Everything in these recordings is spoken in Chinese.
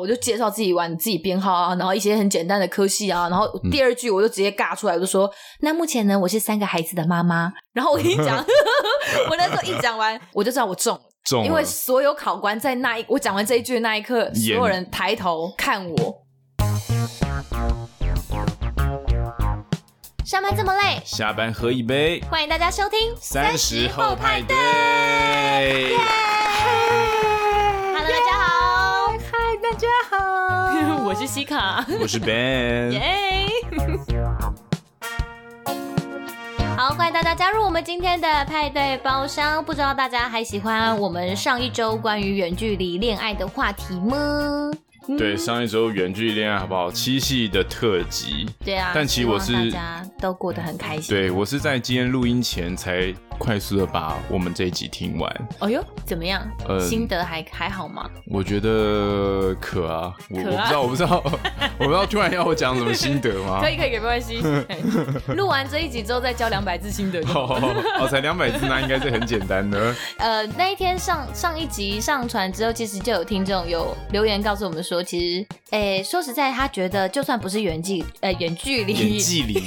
我就介绍自己玩自己编号啊，然后一些很简单的科系啊，然后第二句我就直接尬出来，我就说：“嗯、那目前呢，我是三个孩子的妈妈。”然后我跟你讲，我那时候一讲完，我就知道我中了，中了，因为所有考官在那一我讲完这一句的那一刻，所有人抬头看我。上班这么累，下班喝一杯。欢迎大家收听三十后派对。大家好。我是西卡，我是 Ben。耶。好，欢迎大家加入我们今天的派对包厢。不知道大家还喜欢我们上一周关于远距离恋爱的话题吗？对，上一周远距离恋爱好不好？七夕的特辑。对啊，但其实我是大家都过得很开心。对，我是在今天录音前才快速的把我们这一集听完。哦呦，怎么样？呃，心得还还好吗？我觉得可啊，我啊，我不知道，我不知道，我不知道突然要我讲什么心得吗？可以可以，没关系。录完这一集之后再交两百字心得。哦，才两百字，那应该是很简单的。呃，那一天上上一集上传之后，其实就有听众有留言告诉我们说，其实，哎，说实在，他觉得就算不是远距，呃，远距离，远距离，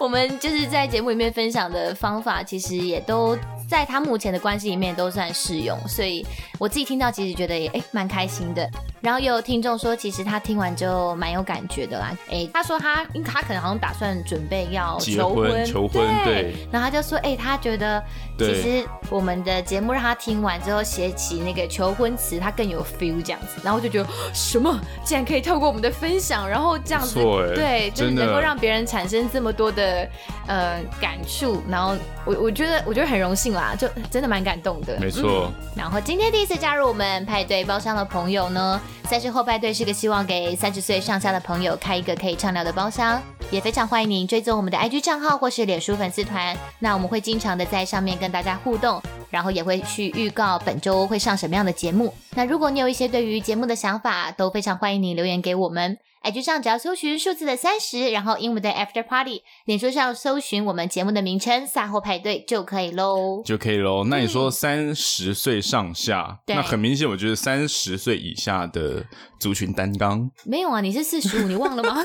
我们就是在节目里面分享的方法，其实。其实也都在他目前的关系里面都算适用，所以我自己听到其实觉得也诶蛮开心的。然后也有听众说，其实他听完之后蛮有感觉的啦。诶，他说他因为他可能好像打算准备要求婚，求婚对，对。然后他就说，诶，他觉得其实我们的节目让他听完之后写起那个求婚词，他更有 feel 这样子。然后就觉得什么竟然可以透过我们的分享，然后这样子对，就是能够让别人产生这么多的呃感触。然后我我。我觉得我觉得很荣幸啦，就真的蛮感动的。没错、嗯。然后今天第一次加入我们派对包厢的朋友呢，三十后派对是个希望给三十岁上下的朋友开一个可以畅聊的包厢，也非常欢迎您追踪我们的 IG 账号或是脸书粉丝团。那我们会经常的在上面跟大家互动，然后也会去预告本周会上什么样的节目。那如果你有一些对于节目的想法，都非常欢迎你留言给我们。IG 上只要搜寻数字的三十，然后英文的 After Party，脸书上搜寻我们节目的名称“赛后派对”就可以喽，就可以喽。那你说三十岁上下，嗯、那很明显，我觉得三十岁以下的族群担纲没有啊？你是四十五，你忘了吗？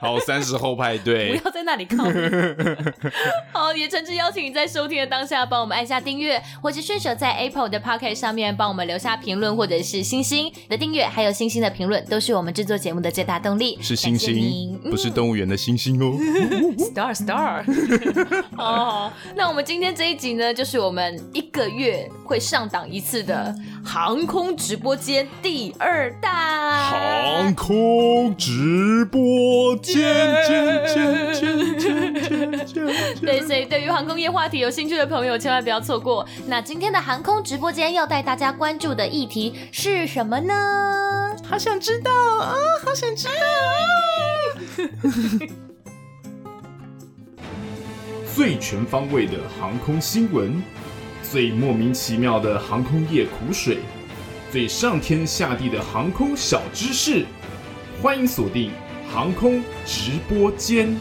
好，三十后派对，不要在那里靠。好，也诚挚邀请你在收听的当下，帮我们按下订阅，或是顺手在 Apple 的 Podcast 上面帮我们留下评论，或者是星星的订阅，还有星星的评论，都是我们制作节目的最大动力。是星星，不是动物园的星星哦。Star Star。哦，那我们今天这一集呢，就是我们一个月会上档一次的航空直播间第二弹。航空直播间。对，所以对于航空业话题有兴趣的朋友，千万不要错过。那今天的航空直播间要带大家关注的议题是什么呢？好想知道啊！好想知道啊！最全方位的航空新闻，最莫名其妙的航空业苦水，最上天下地的航空小知识，欢迎锁定。航空直播间，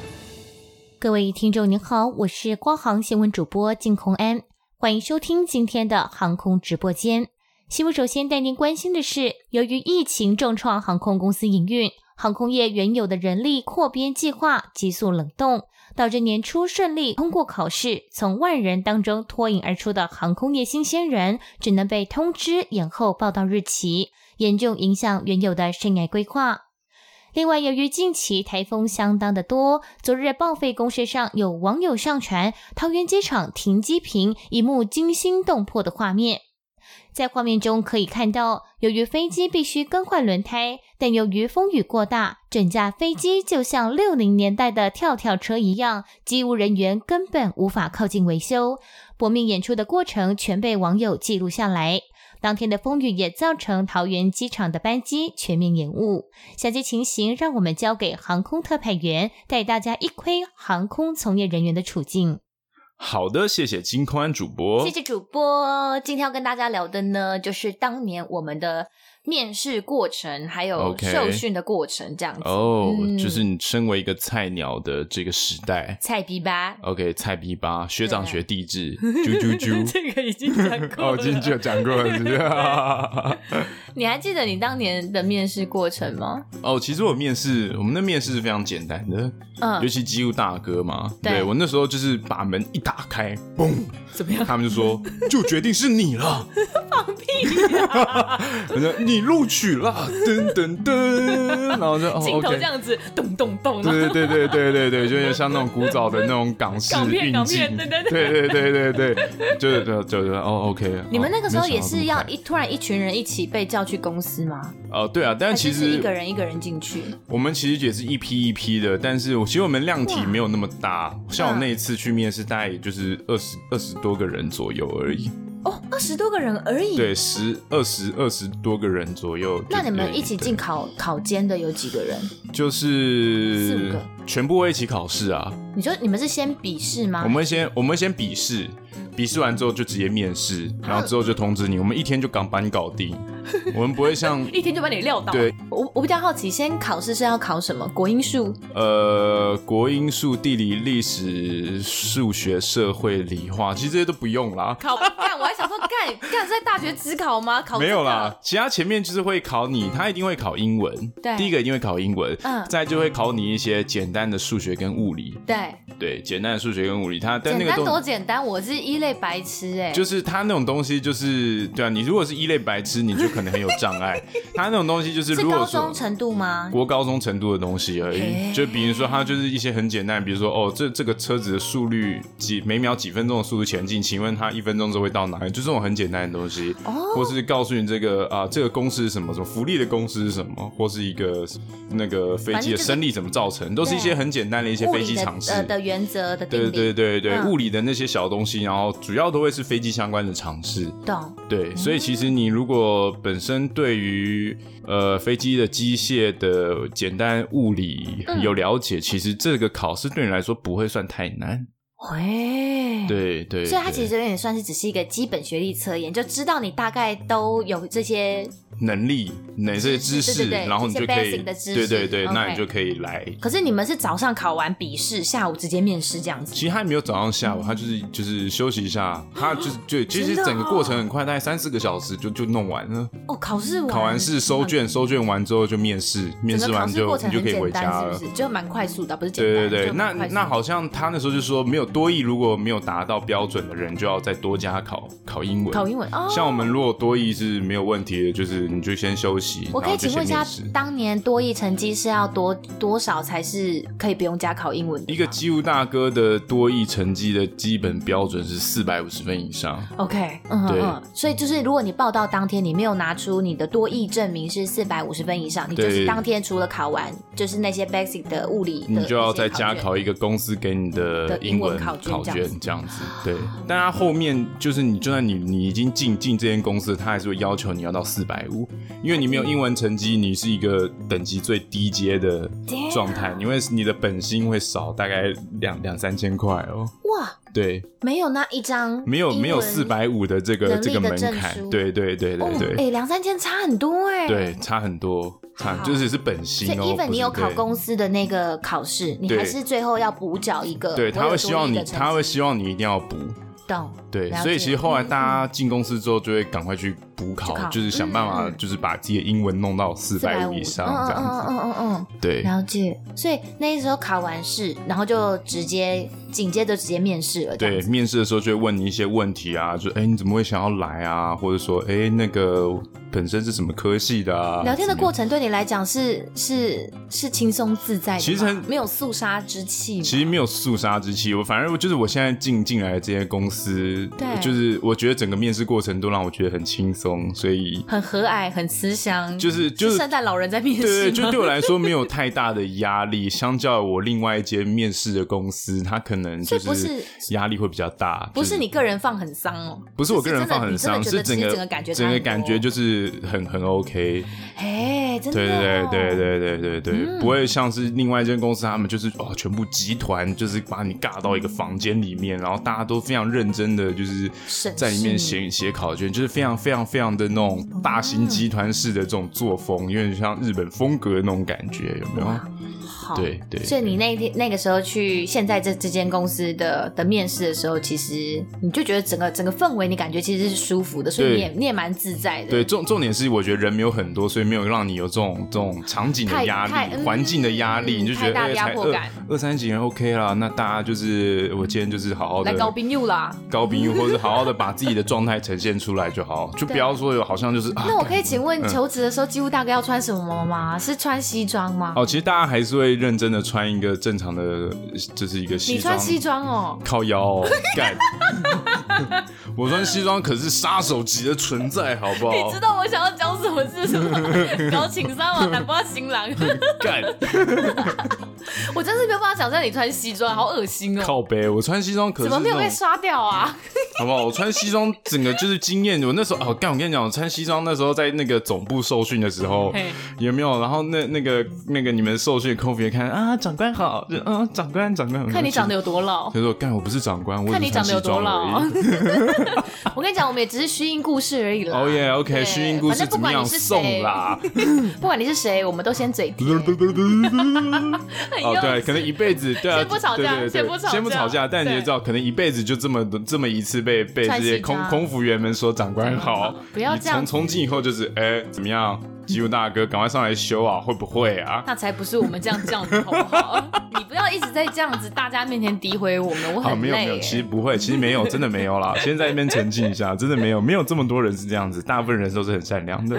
各位听众您好，我是光航新闻主播金空安，欢迎收听今天的航空直播间。新闻首先带您关心的是，由于疫情重创航空公司营运，航空业原有的人力扩编计划急速冷冻，导致年初顺利通过考试，从万人当中脱颖而出的航空业新鲜人，只能被通知延后报到日期，严重影响原有的生涯规划。另外，由于近期台风相当的多，昨日报废公社上有网友上传桃园机场停机坪一幕惊心动魄的画面。在画面中可以看到，由于飞机必须更换轮胎，但由于风雨过大，整架飞机就像六零年代的跳跳车一样，机务人员根本无法靠近维修。搏命演出的过程全被网友记录下来。当天的风雨也造成桃园机场的班机全面延误。详细情形让我们交给航空特派员带大家一窥航空从业人员的处境。好的，谢谢金宽主播。谢谢主播。今天要跟大家聊的呢，就是当年我们的。面试过程还有受训的过程这样子哦，okay. oh, 嗯，就是你身为一个菜鸟的这个时代，菜逼吧，OK，菜逼吧，学长学弟制，啾啾啾，这个已经讲过了，哦，已经就讲过了，是不是？你还记得你当年的面试过程吗？哦，其实我面试，我们的面试是非常简单的，嗯，尤其机务大哥嘛，对，对我那时候就是把门一打开，嘣，怎么样？他们就说就决定是你了，放屁呀！你录取了，噔噔噔，然后就镜头这样子，咚咚咚，对对对对对对，就像那种古早的那种港式 运镜，对对对对对，就就就哦，OK。你们那个时候也是要一突然一群人一起被叫去公司吗？哦，对啊，但其实一个人一个人进去。我们其实也是一批一批的，但是我其实我们量体没有那么大，像我那一次去面试，大概也就是二十二十多个人左右而已。哦，二十多个人而已。对，十二十二十多个人左右。那你们一起进考考监的有几个人？就是四五个，全部会一起考试啊。你说你们是先笔试吗？我们先我们先笔试。笔试完之后就直接面试，然后之后就通知你，我们一天就刚把你搞定。我们不会像 一天就把你撂倒。对，我我比较好奇，先考试是要考什么？国英数？呃，国英数、地理、历史、数学、社会、理化，其实这些都不用啦。考干，我还想说干 干在大学只考吗？考没有啦，其他前面就是会考你，他一定会考英文。对，第一个一定会考英文，嗯，再就会考你一些简单的数学跟物理。对对，简单的数学跟物理，他但那个都多简单，我是一类白痴哎。就是他那种东西，就是对啊，你如果是一类白痴，你就。可能很有障碍，他那种东西就是如果说是高中程度吗？国高中程度的东西而已。欸、就比如说，他就是一些很简单，比如说哦，这这个车子的速率几每秒几分钟的速度前进，请问它一分钟之后会到哪里？就这种很简单的东西，哦、或是告诉你这个啊，这个公式是什么？什么浮力的公式是什么？或是一个那个飞机的升力怎么造成？都是一些很简单的一些飞机常识的、呃、的原则的。对对对对，嗯、物理的那些小东西，然后主要都会是飞机相关的常识。懂。对，所以其实你如果本身对于于呃飞机的机械的简单物理有了解，嗯、其实这个考试对你来说不会算太难。喂，对对，所以它其实有点算是只是一个基本学历测验，就知道你大概都有这些。能力，哪些知识，然后你就可以，对对对，那你就可以来。可是你们是早上考完笔试，下午直接面试这样子？其实他没有早上下午，他就是就是休息一下，他就是就其实整个过程很快，大概三四个小时就就弄完了。哦，考试完，考完试收卷，收卷完之后就面试，面试完就你就可以回家了，就蛮快速的，不是？对对对，那那好像他那时候就说，没有多译，如果没有达到标准的人，就要再多加考考英文。考英文哦，像我们如果多译是没有问题的，就是你就先休息。我可以请问一下，当年多益成绩是要多多少才是可以不用加考英文的？一个机务大哥的多益成绩的基本标准是四百五十分以上。OK，嗯，对嗯，所以就是如果你报到当天你没有拿出你的多益证明是四百五十分以上，你就是当天除了考完就是那些 basic 的物理的，你就要再加考一个公司给你的英文考卷这样子。对，但他后面就是你就算你你已经进进这间公司，他还是会要求你要到四百五，因为你没有英文成绩，你是一个等级最低阶的状态，因为你的本薪会少大概两两三千块哦。哇，对，没有那一张，没有没有四百五的这个这个门槛，对对对对对，哎，两三千差很多哎，对，差很多，差就是是本薪哦。even 你有考公司的那个考试，你还是最后要补缴一个，对，他会希望你，他会希望你一定要补。懂，对，所以其实后来大家进公司之后，就会赶快去补考，就是想办法，就是把自己的英文弄到四百五以上这样子。嗯嗯嗯，对，了解。所以那时候考完试，然后就直接紧接着直接面试了。对，面试的时候就会问你一些问题啊，就哎你怎么会想要来啊？或者说哎那个本身是什么科系的啊？聊天的过程对你来讲是是是轻松自在的，其实没有肃杀之气。其实没有肃杀之气，我反正就是我现在进进来的这些公司。对，就是我觉得整个面试过程都让我觉得很轻松，所以很和蔼，很慈祥，就是就是圣诞老人在面试，对对，就对我来说没有太大的压力。相较我另外一间面试的公司，他可能就是压力会比较大。不是你个人放很丧哦，不是我个人放很丧，是整个整个感觉整个感觉就是很很 OK。哎，真的，对对对对对对对，不会像是另外一间公司，他们就是哦，全部集团就是把你尬到一个房间里面，然后大家都非常认。真的就是在里面写写考卷，就是非常非常非常的那种大型集团式的这种作风，有点像日本风格的那种感觉，有没有？好，对对。所以你那天那个时候去现在这这间公司的的面试的时候，其实你就觉得整个整个氛围，你感觉其实是舒服的，所以你也你也蛮自在的。对，重重点是我觉得人没有很多，所以没有让你有这种这种场景的压力、环境的压力，你就觉得哎，才二二三几人 OK 啦，那大家就是我今天就是好好的来高朋友啦，高朋友或者好好的 把自己的状态呈现出来就好，就不要说有好像就是。那我可以请问，求职的时候几乎大概要穿什么吗？是穿西装吗？哦，其实大家还是会认真的穿一个正常的，就是一个西装。你穿西装哦？靠腰哦，干。我穿西装可是杀手级的存在，好不好？你知道我想要讲什么是什么？高情商嘛，难不到新郎。干。我真是没有办法想象你穿西装，好恶心哦。靠背，我穿西装可是怎么没有被刷掉啊？好不好？我穿西装整个就是惊艳。我那时候哦，干，我跟你讲，我穿西装那时候在那个总部受训的时候，有没有？然后那那个那个你们受训的空服员看啊，长官好，就嗯，长官长官，看你长得有多老。他说干，我不是长官，我看你长得有多老。我跟你讲，我们也只是虚应故事而已啦。哦耶，OK，虚应故事怎么样？送啦，不管你是谁，我们都先嘴甜。哦，对，可能一辈子对啊，先不吵架，先不吵架，先不吵架。但你也知道，可能一辈子就这么这么一次被被这些空空服员们说长官好，不要这样。从从今以后就是，哎，怎么样？机务大哥，赶快上来修啊！会不会啊？那才不是我们这样这样子，好不好？你不要一直在这样子大家面前诋毁我们，我很累。没有没有，其实不会，其实没有，真的没有啦。先在那边澄清一下，真的没有，没有这么多人是这样子，大部分人都是很善良的。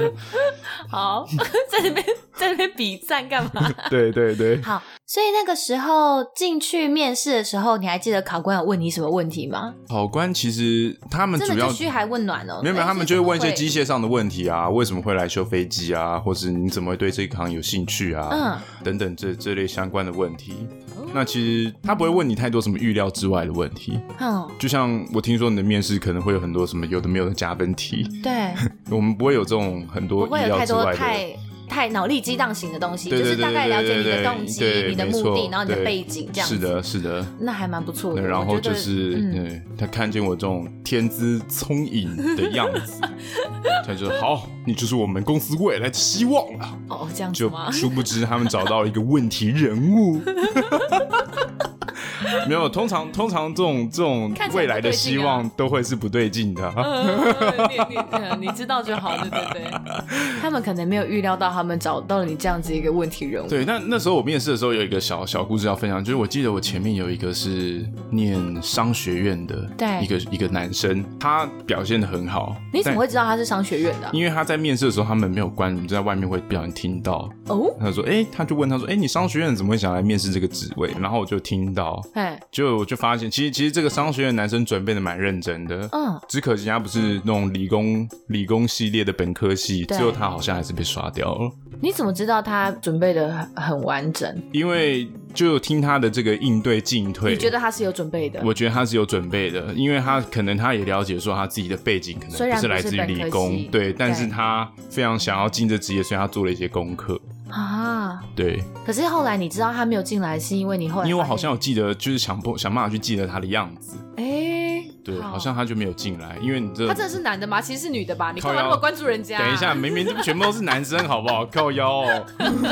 好，在那边在那边比赞干嘛？对对对。好，所以那个时候进去面试的时候，你还记得考官有问你什么问题吗？考官其实他们主要嘘寒问暖哦，没有没有，他们就会问一些机械上的问题啊，为什么会来修飞机啊，或是你怎么会对这一行有兴趣啊，嗯，等等这这类相关的问题。那其实他不会问你太多什么预料之外的问题，嗯，就像我听说你的面试可能会有很多什么有的没有的加分题，对，我们不会有这种很多意料之外的。太脑力激荡型的东西，就是大概了解你的动机、你的目的，然后你的背景这样子。是的，是的，那还蛮不错的。然后就是，对，他看见我这种天资聪颖的样子，他就说：“好，你就是我们公司未来的希望了。”哦，这样？就 殊不知他们找到了一个问题人物。没有，通常通常这种这种未来的希望都会是不对劲的。你你知道就好，对对对。他们可能没有预料到，他们找到了你这样子一个问题人物。对，那那时候我面试的时候有一个小小故事要分享，就是我记得我前面有一个是念商学院的，对，一个一个男生，他表现的很好。你怎么会知道他是商学院的？因为他在面试的时候他们没有关，你在外面会不小心听到。哦，他说：“哎，他就问他说：‘哎，你商学院怎么会想来面试这个职位？’然后我就听到。”哎，就我就发现，其实其实这个商学院男生准备的蛮认真的，嗯，只可惜他不是那种理工理工系列的本科系，最后他好像还是被刷掉了。你怎么知道他准备的很很完整？因为就听他的这个应对进退，你觉得他是有准备的？我觉得他是有准备的，因为他可能他也了解说他自己的背景可能不是来自于理工，对，但是他非常想要进这职业，所以他做了一些功课。啊，对。可是后来你知道他没有进来，是因为你后来，因为我好像有记得，就是想不想办法去记得他的样子。哎、欸，对，好，好像他就没有进来，因为你这他真的是男的吗？其实是女的吧？你干嘛那么关注人家？等一下，明明这全部都是男生，好不好？靠腰哦，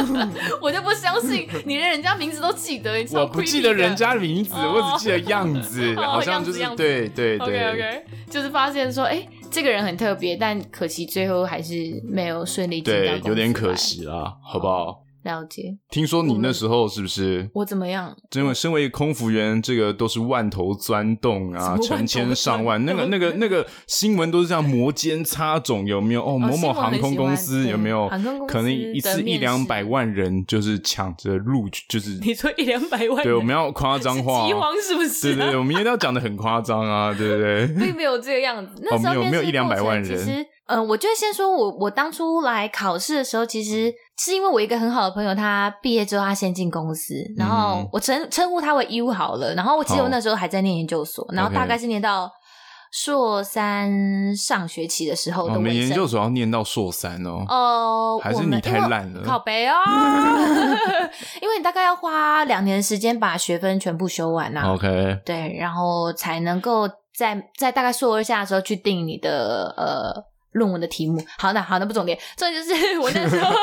我就不相信你连人家名字都记得。你我不记得人家名字，我只记得样子，好像就是对对对。OK OK，就是发现说，哎、欸。这个人很特别，但可惜最后还是没有顺利进到。对，有点可惜啦，好不好？了解。听说你那时候是不是？我怎么样？因为身为空服员，这个都是万头钻洞啊，成千上万，那个、那个、那个新闻都是这样摩肩擦踵，有没有？哦，某某航空公司有没有？可能一次一两百万人就是抢着录，就是 你说一两百万？对，我们要夸张化，饥荒是不是？对对，我们一定要讲的很夸张啊，对不对？并没有这个样子。那时候没有没有一两百万人。嗯、呃，我就先说我，我我当初来考试的时候，其实是因为我一个很好的朋友，他毕业之后他先进公司，然后我称称呼他为 U 好了。然后我记得我那时候还在念研究所，然后大概是念到硕三上学期的时候的。我们研究所要念到硕三哦。哦、呃，还是你太烂了？靠北哦，因为你大概要花两年时间把学分全部修完呐、啊。OK，对，然后才能够在在大概硕二下的时候去定你的呃。论文的题目。好，那好，那不重点，重点就是 我那时候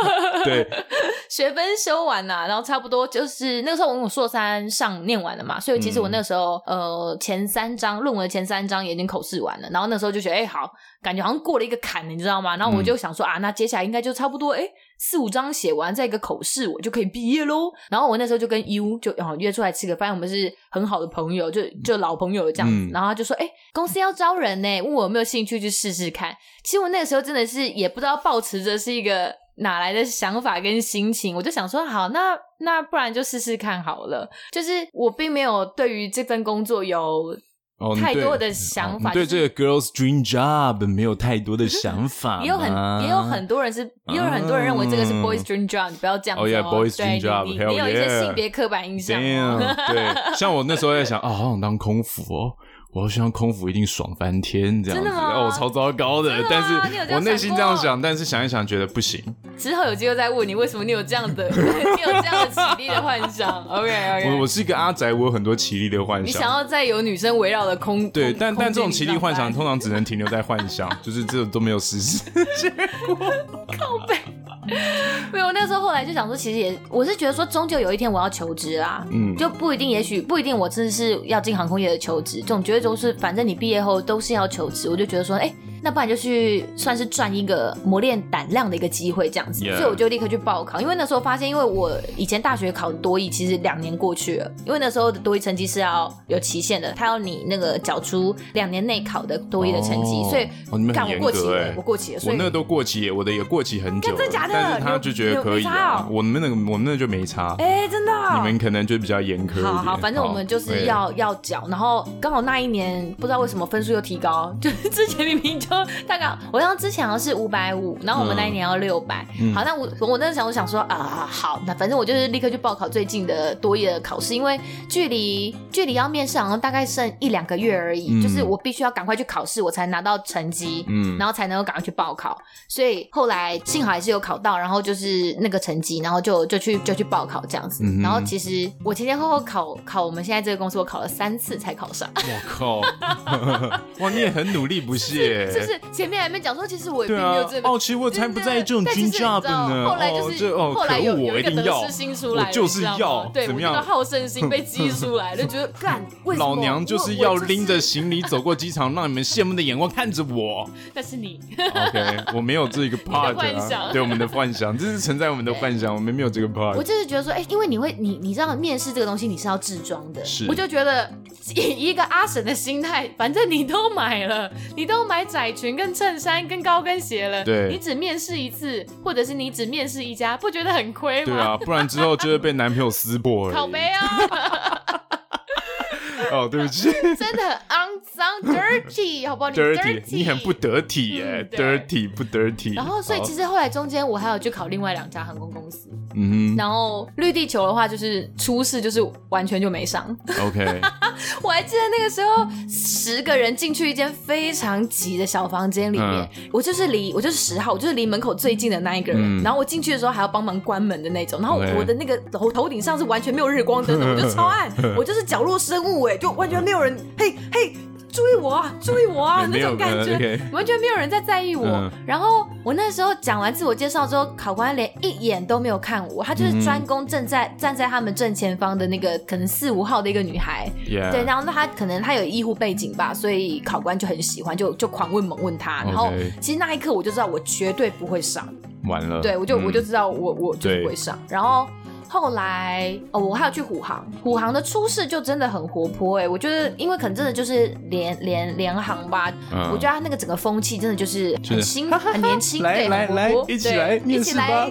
对 学分修完了，然后差不多就是那个时候我我硕三上念完了嘛，所以其实我那个时候、嗯、呃前三章论文的前三章也已经口试完了，然后那时候就觉得哎、欸、好，感觉好像过了一个坎，你知道吗？然后我就想说、嗯、啊，那接下来应该就差不多哎。欸四五章写完，再一个口试，我就可以毕业喽。然后我那时候就跟 U 就哦约出来吃个饭，我们是很好的朋友，就就老朋友这样子。嗯、然后他就说：“哎、欸，公司要招人呢，问我有没有兴趣去试试看。”其实我那个时候真的是也不知道抱持着是一个哪来的想法跟心情，我就想说：“好，那那不然就试试看好了。”就是我并没有对于这份工作有。哦、太多的想法，对这个 girls dream job 没有太多的想法。也有很也有很多人是，也有很多人认为这个是 boys dream job，你不要这样子哦。哦，yeah，boys dream job，你你有一些性别刻板印象。对，像我那时候在想，啊，好想当空服哦。我希望空腹一定爽翻天这样子，哦，超糟糕的。但是我内心这样想，但是想一想觉得不行。之后有机会再问你，为什么你有这样的，你有这样的奇丽的幻想？OK OK。我我是一个阿宅，我有很多奇丽的幻想。你想要在有女生围绕的空对，但但这种奇丽幻想通常只能停留在幻想，就是这种都没有实施结果。靠北。没有，那时候后来就想说，其实也我是觉得说，终究有一天我要求职啦，嗯，就不一定，也许不一定，我真的是要进航空业的求职，总觉得都是，反正你毕业后都是要求职，我就觉得说，哎、欸。那不然就去算是赚一个磨练胆量的一个机会，这样子，Yeah. 所以我就立刻去报考。因为那时候发现，因为我以前大学考多艺，其实两年过去了，因为那时候的多艺成绩是要有期限的，他要你那个缴出两年内考的多艺的成绩，oh, 所以看我过期了，我过期了，所以我那个都过期，我的也过期很久，真的假的？但是他就觉得可以啊，我们那个我们那个就没差，哎、欸，真的、哦，你们可能就比较严苛。好好，反正我们就是要要缴，然后刚好那一年不知道为什么分数又提高，就是之前明明就大概。我像之前好像是五百五，然后我们那一年要六百、嗯。好，那我我那时候想说啊，好，那反正我就是立刻去报考最近的多业的考试，因为距离距离要面试好像大概剩一两个月而已，嗯、就是我必须要赶快去考试，我才拿到成绩，嗯，然后才能够赶快去报考。所以后来幸好还是有考到，然后就是那个成绩，然后就就去就去报考这样子。嗯、然后其实我前前后后考考我们现在这个公司，我考了三次才考上。我靠，哇，你也很努力不懈，是就是前面还没。讲说其实我也并没有这个，哦，其实我才不在意这种 dream job 呢。后来就是，哦，后来有有一个得失心出来，就是要对，我那个好胜心被 激出来，就觉得干，为什么老娘就是要拎着行李走过机场，让你们羡慕的眼光看着我。但是你，OK，我没有这个 part 啊，对我们的幻想，这是存在我们的幻想，我们没有这个 part。我就是觉得说，哎，因为你会，你你知道面试这个东西你是要置装的，是，我就觉得以一个阿婶的心态，反正你都买了，你都买窄裙跟衬衫跟高跟鞋。了，对，你只面试一次，或者是你只面试一家，不觉得很亏吗？对啊，不然之后就会被男朋友撕破了。好悲啊！哦，对不起，真的很肮脏，dirty，好不好？dirty，你很不得体耶，dirty 不 dirty。然后，所以其实后来中间我还有去考另外两家航空公司，嗯，然后绿地球的话就是初试就是完全就没上。OK，我还记得那个时候十个人进去一间非常挤的小房间里面，我就是离我就是十号，我就是离门口最近的那一个人。然后我进去的时候还要帮忙关门的那种，然后我的那个头头顶上是完全没有日光灯的，我就超暗，我就是角落生物哎。就完全没有人，嘿嘿，注意我啊，注意我啊，那种感觉，okay. 完全没有人在在意我。嗯、然后我那时候讲完自我介绍之后，考官连一眼都没有看我，他就是专攻正在、嗯、站在他们正前方的那个可能四五号的一个女孩，Yeah. 对，然后那他可能他有医护背景吧，所以考官就很喜欢，就就狂问猛问他。然后 Okay. 其实那一刻我就知道我绝对不会上，完了，对我就、嗯、我就知道我我就不会上，然后。后来哦，我还有去虎航，虎航的初试就真的很活泼哎，我觉得因为可能真的就是联联联航吧，嗯、我觉得他那个整个风气真的就是很新、就是、很年轻，对，来来来，一起来面试吧，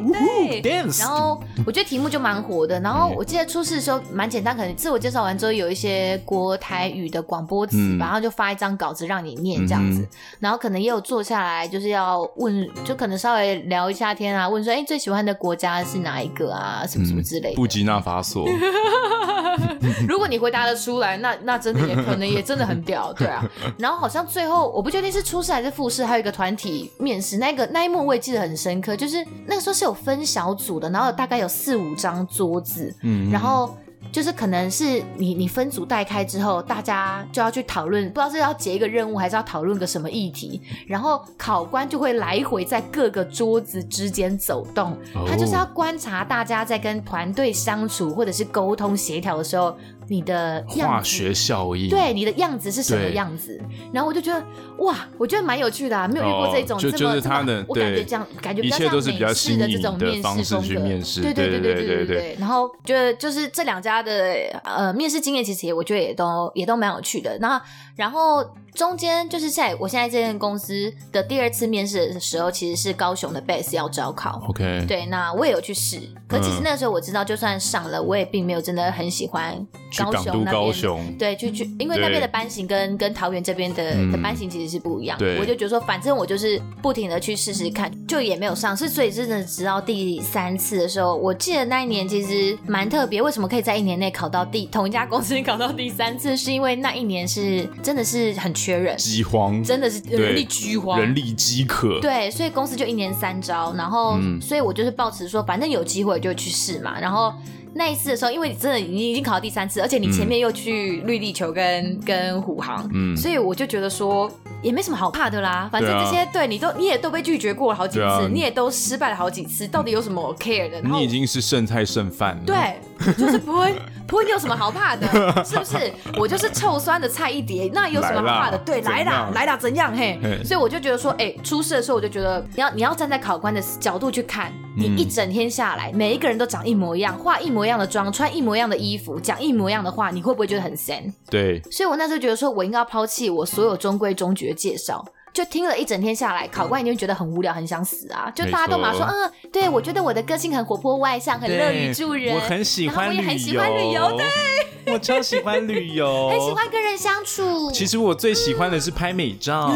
对，然后我觉得题目就蛮活的，然后我记得初试的时候蛮简单，可能自我介绍完之后有一些国台语的广播词吧，嗯、然后就发一张稿子让你念这样子，嗯、然后可能也有坐下来就是要问，就可能稍微聊一下天啊，问说哎最喜欢的国家是哪一个啊，什么什么。之类的，布吉纳法索。如果你回答得出来，那那真的也可能也真的很屌，对啊。然后好像最后我不确定是初试还是复试，还有一个团体面试，那个那一幕我也记得很深刻，就是那个时候是有分小组的，然后大概有四五张桌子，嗯，然后。就是可能是你你分组带开之后，大家就要去讨论，不知道是要结一个任务，还是要讨论个什么议题，然后考官就会来回在各个桌子之间走动，他就是要观察大家在跟团队相处或者是沟通协调的时候。你的化学效应，对你的样子是什么样子？然后我就觉得哇，我觉得蛮有趣的啊，没有遇过这种这么、哦、就就是他的，我感觉这样感觉比较像美式的这种面试风格，面试对对对对对对对，对。然后觉得就是这两家的呃面试经验，其实也我觉得也都也都蛮有趣的。然后然后。中间就是在我现在这间公司的第二次面试的时候，其实是高雄的 base 要招考。OK，对，那我也有去试。可其实那个时候我知道，就算上了，我也并没有真的很喜欢高雄那边。高雄，对，去去，因为那边的班型跟跟桃园这边的的班型其实是不一样。对，我就觉得说，反正我就是不停的去试试看，就也没有上。是所以真的直到第三次的时候，我记得那一年其实蛮特别。为什么可以在一年内考到第同一家公司考到第三次？是因为那一年是真的是很。缺人，饥荒，真的是人力饥荒，人力饥渴。对，所以公司就一年三招，然后，嗯、所以我就是抱持说，反正有机会就去试嘛。然后那一次的时候，因为真的你已经考到第三次，而且你前面又去绿地球跟、嗯、跟虎航，嗯，所以我就觉得说也没什么好怕的啦。反正这些对，对你都你也都被拒绝过了好几次，啊、你也都失败了好几次，到底有什么 care 的？你已经是剩菜剩饭了。对。就是不会，不会，你有什么好怕的？是不是？我就是臭酸的菜一碟，那有什么好怕的？对，来啦，来啦，怎样？嘿，所以我就觉得说，哎、欸，初试的时候我就觉得，你要你要站在考官的角度去看，你一整天下来，每一个人都长一模一样，化一模一样的妆，穿一模一样的衣服，讲一模一样的话，你会不会觉得很闲？对。所以我那时候觉得说，我应该要抛弃我所有中规中矩的介绍。就听了一整天下来，考官一定会觉得很无聊，很想死啊！就大家都马说，嗯，对，我觉得我的个性很活泼外向，很乐于助人，我很喜欢旅游，我也很喜欢旅游，对。我超喜欢旅游，很喜欢跟人相处。其实我最喜欢的是拍美照。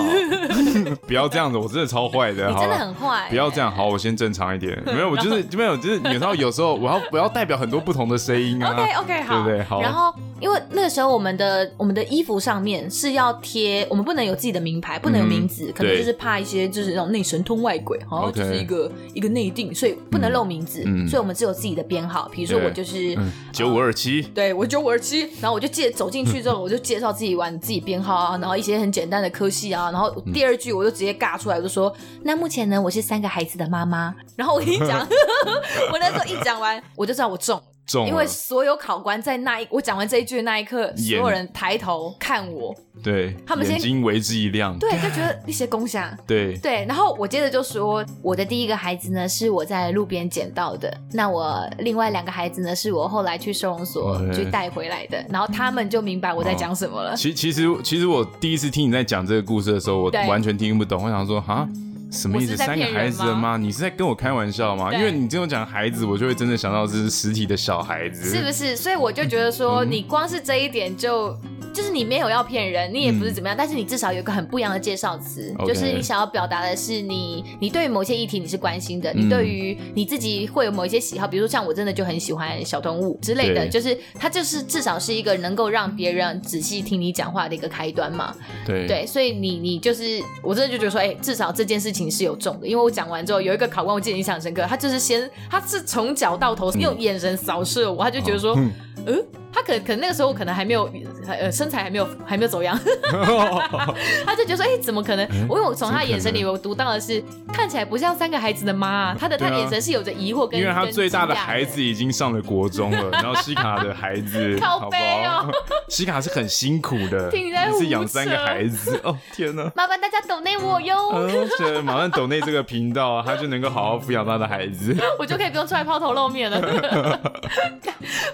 不要这样子，我真的超坏的。你真的很坏。不要这样，好，我先正常一点。没有，我就是没有，就是有时候有时候我要我要代表很多不同的声音啊。OK OK，好，对不对？好。然后因为那个时候我们的我们的衣服上面是要贴，我们不能有自己的名牌，不能有名字，可能就是怕一些就是那种内神通外鬼，好，就是一个一个内定，所以不能露名字，所以我们只有自己的编号。比如说我就是九五二七，对我九五二七，然后我就介走进去之后，我就介绍自己玩自己编号啊，然后一些很简单的科系啊，然后第二句我就直接尬出来，我就说：“那目前呢，我是三个孩子的妈妈。”然后我跟你讲，我那时候一讲完，我就知道我中。因为所有考官在那一我讲完这一句的那一刻，所有人抬头看我，对，他们眼睛为之一亮，对，就觉得一些功下，对。对。然后我接着就说，我的第一个孩子呢是我在路边捡到的，那我另外两个孩子呢是我后来去收容所去带回来的，然后他们就明白我在讲什么了。哦、其其实其实我第一次听你在讲这个故事的时候，我完全听不懂，我想说哈。什么意思？三个孩子的吗？你是在跟我开玩笑吗？因为你这种讲孩子，我就会真的想到这是实体的小孩子，是不是？所以我就觉得说，你光是这一点就。就是你没有要骗人，你也不是怎么样，嗯、但是你至少有一个很不一样的介绍词，Okay. 就是你想要表达的是你，你对于某些议题你是关心的，嗯、你对于你自己会有某一些喜好，比如说像我真的就很喜欢小动物之类的，就是它就是至少是一个能够让别人仔细听你讲话的一个开端嘛。对对，所以你你就是我真的就觉得说，哎、欸，至少这件事情是有重的，因为我讲完之后，有一个考官我记得印象深刻，他就是先他是从脚到头用眼神扫射我，他就觉得说，嗯。嗯？他可可能那个时候可能还没有，呃，身材还没有还没有走样，他就觉得说，哎、欸，怎么可能？我因为我从他眼神里我读到的是看起来不像三个孩子的妈，他的他的眼神是有着疑惑跟，因为他最大的孩子已经上了国中了，然后西卡的孩子，靠背哦，西卡是很辛苦的，你是养三个孩子哦，天哪！麻烦大家抖内我哟，嗯，是麻烦抖内这个频道，他就能够好好抚养他的孩子，我就可以不用出来抛头露面了。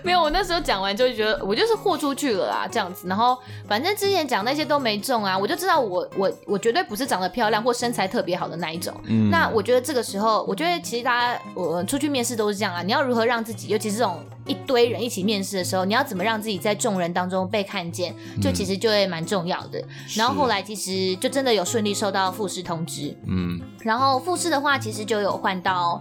没有，我那时候讲完就。会觉得我就是豁出去了啦，这样子，然后反正之前讲那些都没中啊，我就知道我我我绝对不是长得漂亮或身材特别好的那一种。嗯，那我觉得这个时候，我觉得其实大家我出去面试都是这样啊，你要如何让自己，尤其是这种一堆人一起面试的时候，你要怎么让自己在众人当中被看见，就其实就会蛮重要的。嗯，然后后来其实就真的有顺利收到复试通知，嗯，然后复试的话，其实就有换到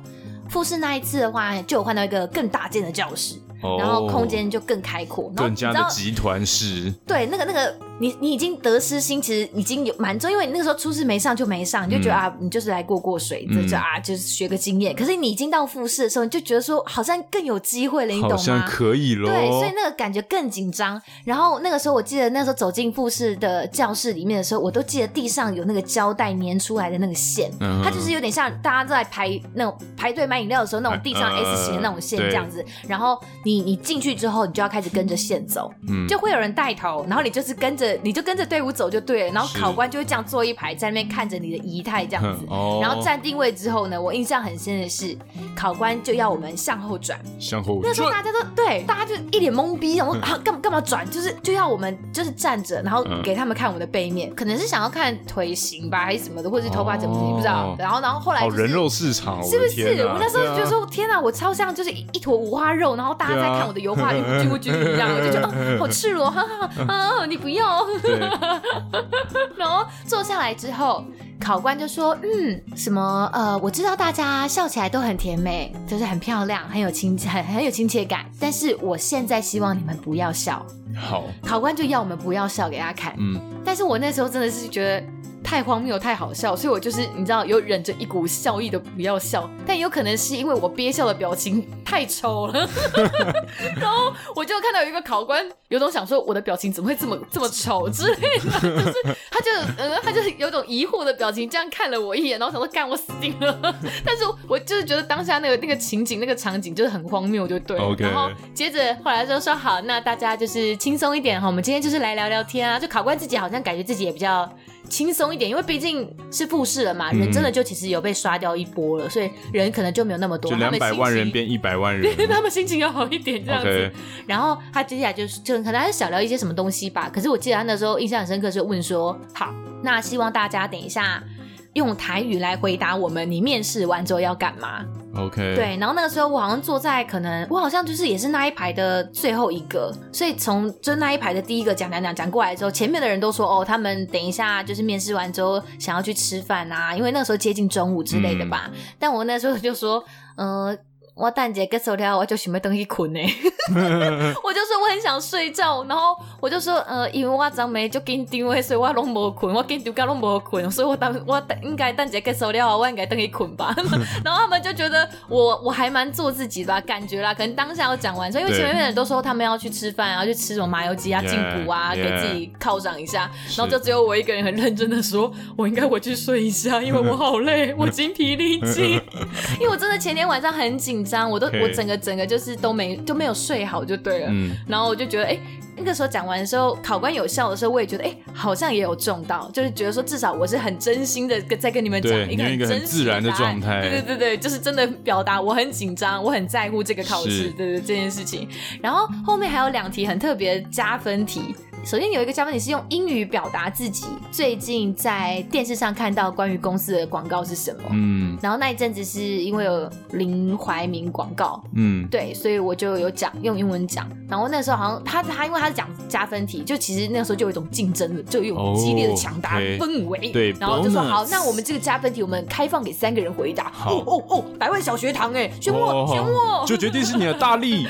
复试那一次的话，就有换到一个更大件的教室。然后空间就更开阔，更加的集团式。对，那个那个你你已经得失心其实已经有蛮重，因为你那个时候初试没上就没上，你就觉得、嗯、啊，你就是来过过水，这就啊就是学个经验。可是你已经到复试的时候，你就觉得说好像更有机会了，你懂吗？好像可以咯。对，所以那个感觉更紧张。然后那个时候我记得那时候走进复试的教室里面的时候，我都记得地上有那个胶带粘出来的那个线，嗯、它就是有点像大家在排那种排队买饮料的时候那种地上 S 型的那种线这样子。呃、然后你你进去之后，你就要开始跟着线走，嗯、就会有人带头，然后你就是跟着你就跟着队伍走就对了。然后考官就会这样坐一排在那边看着你的仪态这样子。哦、然后站定位之后呢，我印象很深的是考官就要我们向后转，向后转。那时候大家都对，大家就一脸懵逼，然后啊干嘛干嘛转，就是就要我们就是站着，然后给他们看我们的背面，嗯、可能是想要看腿型吧，还是什么的，或者是头发怎么怎么不知道。然后然后后来、就是、人肉市场，是不是？我，我那时候就说天哪，我超像就是一坨五花肉，然后大家在看我的油画，一不一样，我就觉得、哦、好赤裸，哈哈啊，你不要。对 然后坐下来之后，考官就说：“嗯，什么？呃，我知道大家笑起来都很甜美，就是很漂亮，很有亲很很有亲切感。但是我现在希望你们不要笑。好，考官就要我们不要笑给他看。嗯，但是我那时候真的是觉得。”太荒谬，太好笑，所以我就是你知道，有忍着一股笑意的不要笑，但有可能是因为我憋笑的表情太丑了，然后我就看到有一个考官，有种想说我的表情怎么会这么这么丑之类的，就是他就呃他就是有种疑惑的表情，这样看了我一眼，然后想说干我死定了，但是我就是觉得当下那个那个情景那个场景就是很荒谬，就对.然后接着后来就说好，那大家就是轻松一点哈，我们今天就是来聊聊天啊，就考官自己好像感觉自己也比较。轻松一点，因为毕竟是复试了嘛，嗯、人真的就其实有被刷掉一波了，所以人可能就没有那么多。就两百万人变一百万人，他们心情要好一点这样子。然后他接下来就是就可能还是小聊一些什么东西吧。可是我记得他那时候印象很深刻，是问说：“好，那希望大家等一下用台语来回答我们，你面试完之后要干嘛？” OK，对，然后那个时候我好像坐在可能我好像就是也是那一排的最后一个，所以从就那一排的第一个讲讲讲讲过来之后，前面的人都说哦，他们等一下就是面试完之后想要去吃饭啊，因为那个时候接近中午之类的吧。嗯、但我那时候就说，嗯、呃。我等下结束了，我就想要等去困呢。我就说我很想睡觉，然后我就说，呃，因为我昨暝就紧张，所以我拢无困，我紧张到拢无困，所以我当 我等应该等下结束了，我应该等去困吧。然后他们就觉得我我还蛮做自己的吧，感觉啦，可能当下我讲完所以，因为前面的人都说他们要去吃饭，然后去吃什么麻油鸡啊、进补啊，给自己犒赏一下，然后就只有我一个人很认真的说，我应该回去睡一下，因为我好累，我精疲力尽，因为我真的前天晚上很紧张。我都.我整个整个就是都没都没有睡好就对了，嗯，然后我就觉得哎、欸，那个时候讲完的时候，考官有笑的时候，我也觉得哎、欸，好像也有中到，就是觉得说至少我是很真心的在跟你们讲一个很自然的状态，对对对对，就是真的表达我很紧张，我很在乎这个考试，对，对对这件事情。然后后面还有两题很特别加分题。首先有一个加分题是用英语表达自己最近在电视上看到关于公司的广告是什么？嗯，然后那一阵子是因为有林怀民广告，嗯，对，所以我就有讲用英文讲。然后那时候好像他他因为他是讲加分题，就其实那个时候就有一种竞争的，就有激烈的抢答氛围。Oh, okay. 对，然后就说好，那我们这个加分题我们开放给三个人回答。好哦哦哦，百万小学堂哎，选我选我，就决定是你的大力。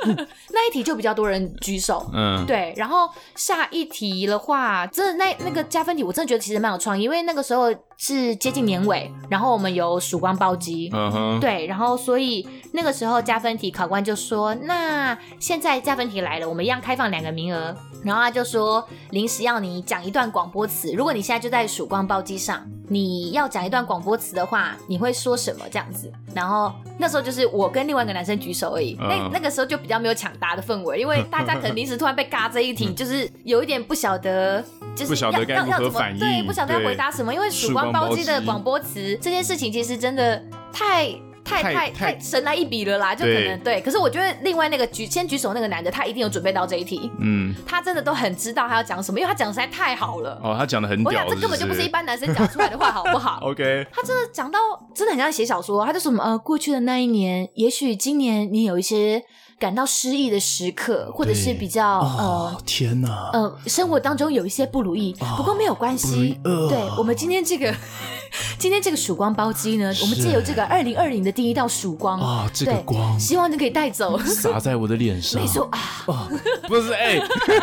那一题就比较多人举手，嗯，对，然后。下一题的话，真的那那个加分题，我真的觉得其实蛮有创意，因为那个时候是接近年尾，然后我们有曙光包机，嗯哼，对，然后所以那个时候加分题考官就说，那现在加分题来了，我们一样开放两个名额，然后他就说临时要你讲一段广播词，如果你现在就在曙光包机上，你要讲一段广播词的话，你会说什么？这样子？然后那时候就是我跟另外一个男生举手而已，那那个时候就比较没有抢答的氛围，因为大家可能临时突然被嘎这一题，就是 有一点不晓得，就是要要要怎么对，不晓得要回答什么，因为曙光包机的广播词这件事情其实真的太。太太太神来一笔了啦，就可能对，对。可是我觉得另外那个举先举手那个男的，他一定有准备到这一题。嗯，他真的都很知道他要讲什么，因为他讲的实在太好了。哦，他讲的很屌。我想这根本就不是一般男生讲出来的话，好不好？OK。他真的讲到真的很像写小说，他就说什么呃，过去的那一年，也许今年你有一些感到失意的时刻，或者是比较对呃，哦、天哪，呃，生活当中有一些不如意，哦、不过没有关系。呃、对我们今天这个。今天这个曙光包机呢，我们借由这个二零二零的第一道曙光啊，这个光，希望你可以带走，洒在我的脸上。没错啊，不是哎，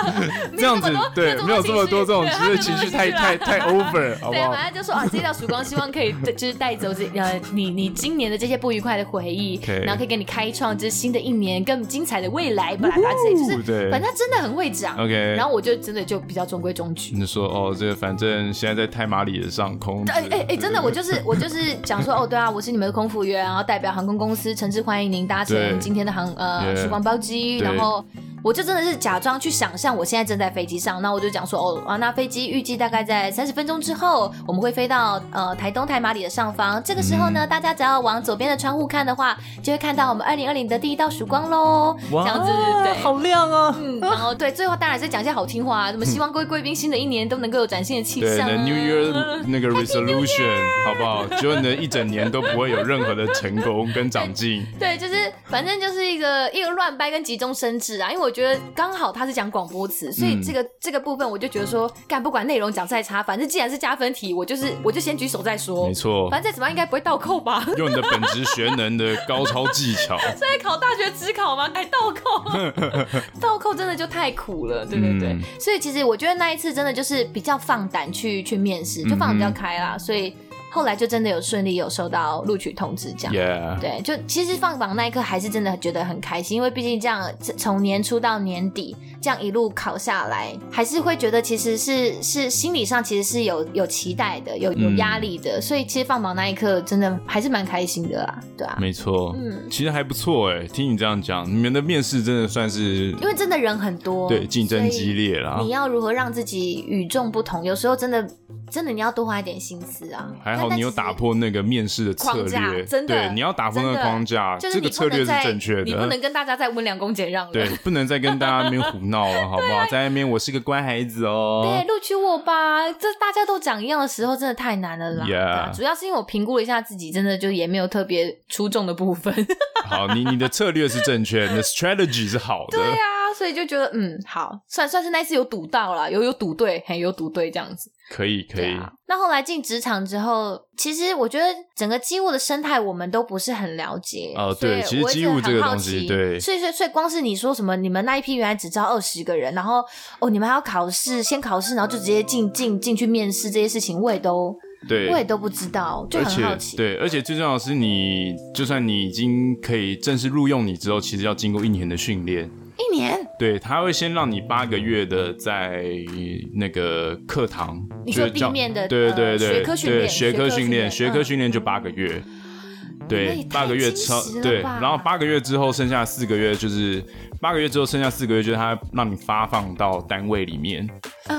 这样子对，没有这么多这种，其实情绪太太太 over，好不好？对，反正就说啊，这道曙光希望可以 就是带走这呃你你今年的这些不愉快的回忆，然后可以给你开创这新的一年更精彩的未来，巴拉巴拉之类，就是反正他真的很会讲。OK，然后我就真的就比较中规中矩。你说哦，这个反正现在在太马里的上空。哎哎哎，真的，我就是 我就是讲说哦，对啊，我是你们的空服员，然后代表航空公司诚挚欢迎您搭乘今天的航呃曙光包机，然后。我就真的是假装去想象，我现在正在飞机上，那我就讲说，哦啊，那飞机预计大概在三十分钟之后，我们会飞到呃台东台马里的上方。这个时候呢，嗯、大家只要往左边的窗户看的话，就会看到我们二零二零的第一道曙光喽。哇，这样子对，好亮啊！嗯，然后对，最后当然是讲一些好听话，什么希望各位贵宾新的一年都能够有崭新的气象、啊。对，New Year 那个 Resolution 好不好？就你的一整年都不会有任何的成功跟长进。对，就是反正就是一个一个乱掰跟急中生智啊，因为我觉得刚好。他是讲广播词，所以这个、嗯、这个部分我就觉得说，干不管内容讲再差，反正既然是加分题，我就是我就先举手再说。没错，反正再怎么样应该不会倒扣吧？用你的本职学能的高超技巧。所以考大学只考吗？还倒扣？倒扣真的就太苦了，对不对，对？嗯、所以其实我觉得那一次真的就是比较放胆去去面试，就放得比较开啦，嗯、所以。后来就真的有顺利有收到录取通知，这样.对，就其实放榜那一刻还是真的觉得很开心，因为毕竟这样从年初到年底这样一路考下来，还是会觉得其实是是心理上其实是有有期待的，有有压力的，嗯、所以其实放榜那一刻真的还是蛮开心的啦，对啊，没错，嗯，其实还不错哎，听你这样讲，你们的面试真的算是因为真的人很多，对，竞争激烈啦，你要如何让自己与众不同，有时候真的。真的，你要多花一点心思啊！还好你有打破那个面试的策略，真的，对，你要打破那个框架，这个策略是正确的。你不能跟大家再温良恭俭让了，对，不能再跟大家那边胡闹了，好不好？在那边我是个乖孩子哦，对，录取我吧！这大家都讲一样的时候，真的太难了啦。主要是因为我评估了一下自己，真的就也没有特别出众的部分。好，你你的策略是正确，你的 strategy 是好的。对啊，所以就觉得嗯，好，算算是那次有赌到了，有有赌对，嘿，有赌对这样子。可以可以，啊。那后来进职场之后，其实我觉得整个机务的生态我们都不是很了解。哦，对，其实机务这个东西，对，所以所以所以光是你说什么，你们那一批原来只招二十个人，然后哦，你们还要考试，先考试，然后就直接进进进去面试这些事情，我也都对，我也都不知道，就很好奇。对，而且最重要的是，你就算你已经可以正式录用你之后，其实要经过一年的训练。一年，对，他会先让你八个月的在那个课堂，你说地面的，对对对对，学科训练，学科训练，学科训练就八个月，对，八个月超，对，然后八个月之后剩下四个月就是八个月之后剩下四个月就是他让你发放到单位里面，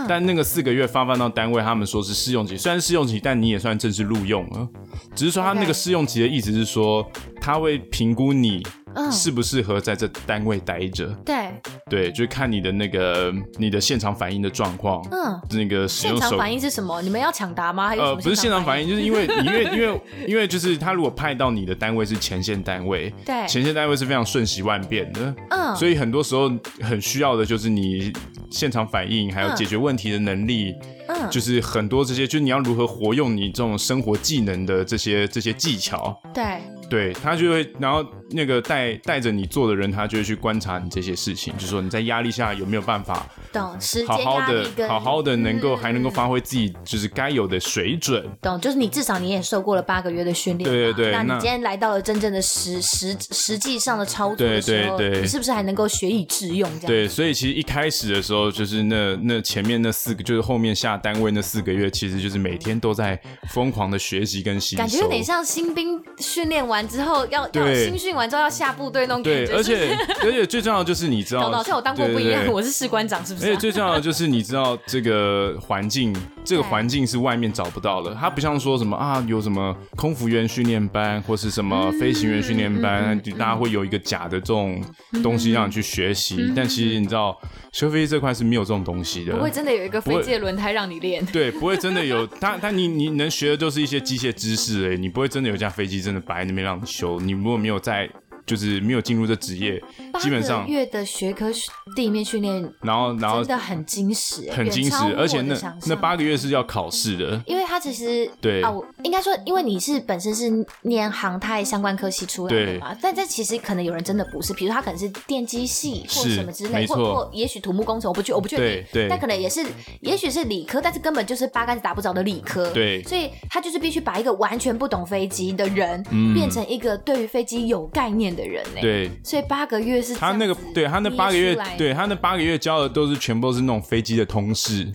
但那个四个月发放到单位，他们说是试用期，虽然试用期，但你也算正式录用了，只是说他那个试用期的意思是说他会评估你。适不适合在这单位待着？对对，就是看你的那个你的现场反应的状况。嗯，那个使用手现场反应是什么？你们要抢答吗？还是呃，不是现场反应，就是因为 因为因为因为就是他如果派到你的单位是前线单位，对，前线单位是非常瞬息万变的。嗯，所以很多时候很需要的就是你现场反应，还有解决问题的能力。嗯，就是很多这些，就是你要如何活用你这种生活技能的这些这些技巧。对。对，他就会，然后那个带带着你做的人，他就会去观察你这些事情，就是说你在压力下有没有办法，懂时间，好好的，好好的能够、嗯、还能够发挥自己就是该有的水准，懂，就是你至少你也受过了八个月的训练，对对对，那你今天来到了真正的实实实际上的操作的时候，对对对，你是不是还能够学以致用？这样对，所以其实一开始的时候，就是那那前面那四个，就是后面下单位那四个月，其实就是每天都在疯狂的学习跟吸收，感觉有点像新兵训练完之后要。要，新训完之后要下部队那种感觉。对，而且 而且最重要的就是你知道，好像我当过不一样，我是士官长，是不是？而且最重要的就是你知道这个环境，这个环境是外面找不到的。它不像说什么啊，有什么空服员训练班或是什么飞行员训练班，大家会有一个假的这种东西让你去学习。但其实你知道，修飞机这块是没有这种东西的，不会真的有一个飞机的轮胎让你练。对，不会真的有。但但你你能学的就是一些机械知识，哎，你不会真的有架飞机真的摆在那边让你修。你如果没有在就是没有进入这职业，基本上月的学科地面训练，然后然后真的很精实，很精实，而且那那八个月是要考试的，因为他其实对。啊，我应该说，因为你是本身是念航太相关科系出来的嘛，但这其实可能有人真的不是，比如他可能是电机系或什么之类，或或也许土木工程，我不去我不确定，对，但可能也是，也许是理科，但是根本就是八竿子打不着的理科，对，所以他就是必须把一个完全不懂飞机的人变成一个对于飞机有概念的人呢，对，所以八个月是他那个，对他那八个月，对他那八个月教的都是全部都是那种飞机的通识，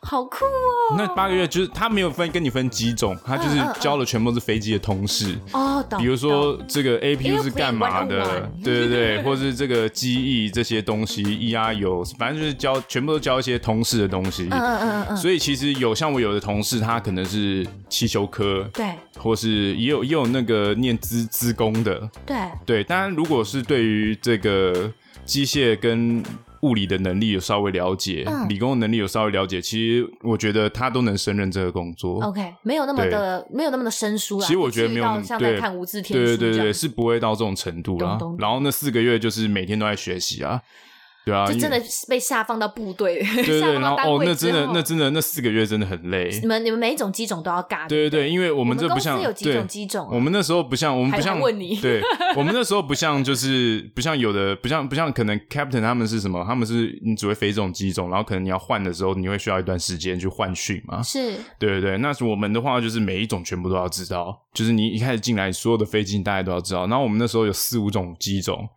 好酷哦！那八个月就是他没有分跟你分几种，他就是教的全部是飞机的通识。哦，比如说这个 APU 是干嘛的，对对对，或是这个机翼这些东西，ER 有反正就是教全部都教一些通识的东西，嗯嗯嗯嗯，所以其实有像我有的同事，他可能是汽修科，对，或是也有也有那个念资资工的，对。对，当然如果是对于这个机械跟物理的能力有稍微了解，嗯、理工的能力有稍微了解，其实我觉得他都能胜任这个工作。OK，没有那么的没有那么的生疏啦。其实我觉得没有那么像在看无字天书对对对对，是不会到这种程度啦。咚咚然后那四个月就是每天都在学习啊。对啊，就真的被下放到部队，对对，然后哦，那真的，那真的，那四个月真的很累。你们你们每一种机种都要尬。对对对，因为我们这不像，有几种机种。我们那时候不像，我们不像问你。对，我们那时候不像，就是不像有的，不像不像可能 Captain 他们是什么？他们是你只会飞这种机种，然后可能你要换的时候，你会需要一段时间去换训嘛？是。对对对，那是我们的话，就是每一种全部都要知道，就是你一开始进来，所有的飞机大家都要知道。然后我们那时候有四五种机种。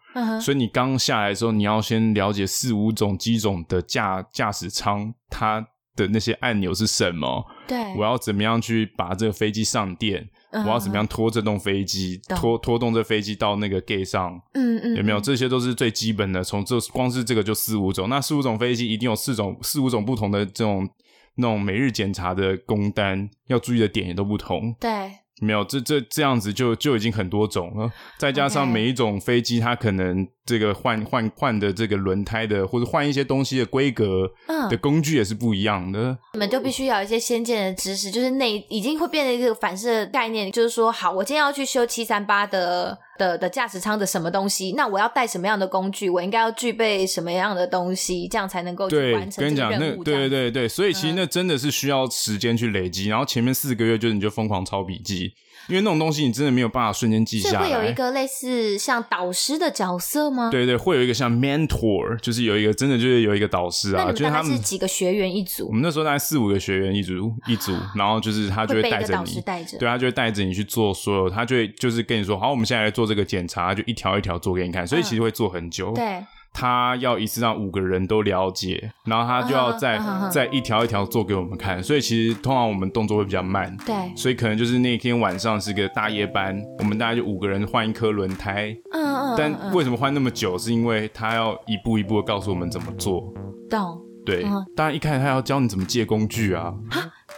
所以你刚下来的时候，你要先了解四五种机种的驾驾驶舱，它的那些按钮是什么？对，我要怎么样去把这个飞机上电？我要怎么样拖这栋飞机，拖拖动这飞机到那个 gate 上？嗯嗯，有没有？这些都是最基本的。从这光是这个就四五种，那四五种飞机一定有四种四五种不同的这种那种每日检查的工单，要注意的点也都不同。对。没有，这这这样子就就已经很多种了，再加上每一种飞机它可能这个换换换的这个轮胎的或者换一些东西的规格的工具也是不一样的。嗯、你们就必须要有一些先见的知识，就是那已经会变成一个反射概念，就是说，好，我今天要去修七三八的。的的驾驶舱的什么东西？那我要带什么样的工具？我应该要具备什么样的东西？这样才能够去完成这个任务。那对对对对，所以其实那真的是需要时间去累积。嗯、然后前面四个月就是你就疯狂抄笔记，因为那种东西你真的没有办法瞬间记下来。会有一个类似像导师的角色吗？对对，会有一个像 mentor，就是有一个真的就是有一个导师啊。那就是他们是几个学员一组？我们那时候大概四五个学员一组一组，然后就是他就会带着你，带着，对，他就会带着你去做所有，他就会就是跟你说，好，我们现在来做这个检查，就。一条一条做给你看，所以其实会做很久。嗯、对，他要一次让五个人都了解，然后他就要再、uh huh. 再一条一条做给我们看。所以其实通常我们动作会比较慢。对，所以可能就是那天晚上是个大夜班，我们大概就五个人换一颗轮胎。嗯嗯。但为什么换那么久？是因为他要一步一步的告诉我们怎么做。懂。对，当然一开始他要教你怎么借工具啊。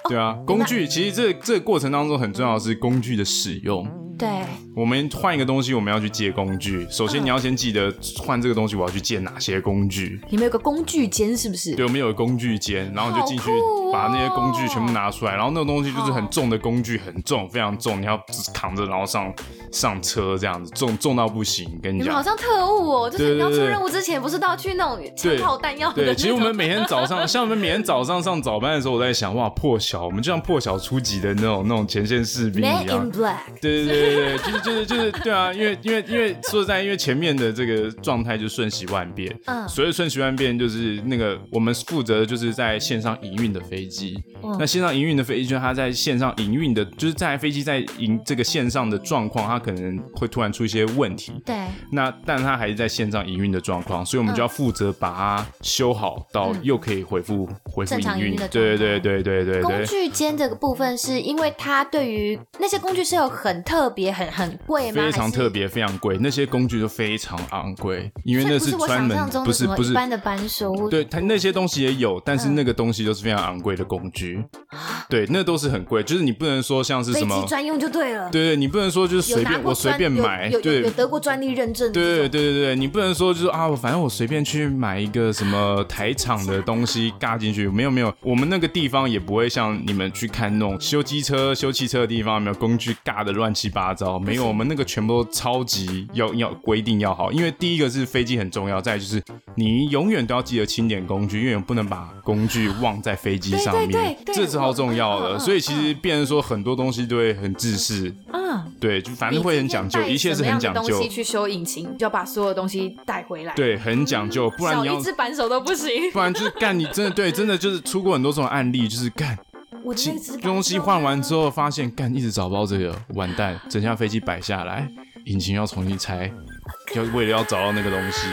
对啊，工具其实这这个过程当中很重要的是工具的使用。对，我们换一个东西，我们要去借工具。首先，你要先记得换这个东西，我要去借哪些工具。你们有个工具间是不是？对，我们有个工具间，然后你就进去把那些工具全部拿出来。然后那个东西就是很重的工具，很重，非常重，你要扛着，然后上上车这样子，重重到不行。跟你讲，你们好像特务哦，就是你要出任务之前，不是都要去那种枪炮弹药？对，其实我们每天早上，像我们每天早上上早班的时候，我在想，哇，破晓，我们就像破晓初级的那种那种前线士兵一样。Man in Black。对对对对，就是就是。就是对啊，因为因为因为说实在，因为前面的这个状态就瞬息万变，嗯，所以瞬息万变就是那个我们负责的就是在线上营运的飞机，嗯、那线上营运的飞机就是它在线上营运的，就是在飞机在营这个线上的状况，它可能会突然出一些问题，对，那但它还是在线上营运的状况，所以我们就要负责把它修好，到又可以恢复恢复营运的，对对对对对对。工具间这个部分是因为它对于那些工具是有很特别很很贵。非常特别，非常贵，那些工具都非常昂贵，因为那是专门不是不是一般的班收。对，它那些东西也有，但是那个东西都是非常昂贵的工具。对，那都是很贵，就是你不能说像是什么专用就对了。对对，你不能说就是随便我随便买，对，有得过专利认证。对对对对对，你不能说就是啊，反正我随便去买一个什么台厂的东西 嘎进去，没有没有，我们那个地方也不会像你们去看那种修机车、修汽车的地方，有没有工具嘎的乱七八没有，我们那个全部都超级要要规定要好，因为第一个是飞机很重要，再就是你永远都要记得清点工具，永远不能把工具忘在飞机上面，这超重要的。所以其实变成说很多东西都会很自私。嗯，对，就反正会很讲究，一切是很讲究。东西去修引擎，就要把所有东西带回来。对，很讲究，不然你要一只扳手都不行。不然就是干，你真的对，真的就是出过很多这种案例，就是干。我东西换完之后，发现干一直找不到这个，完蛋，整架飞机摆下来，引擎要重新拆，就为了要找到那个东西。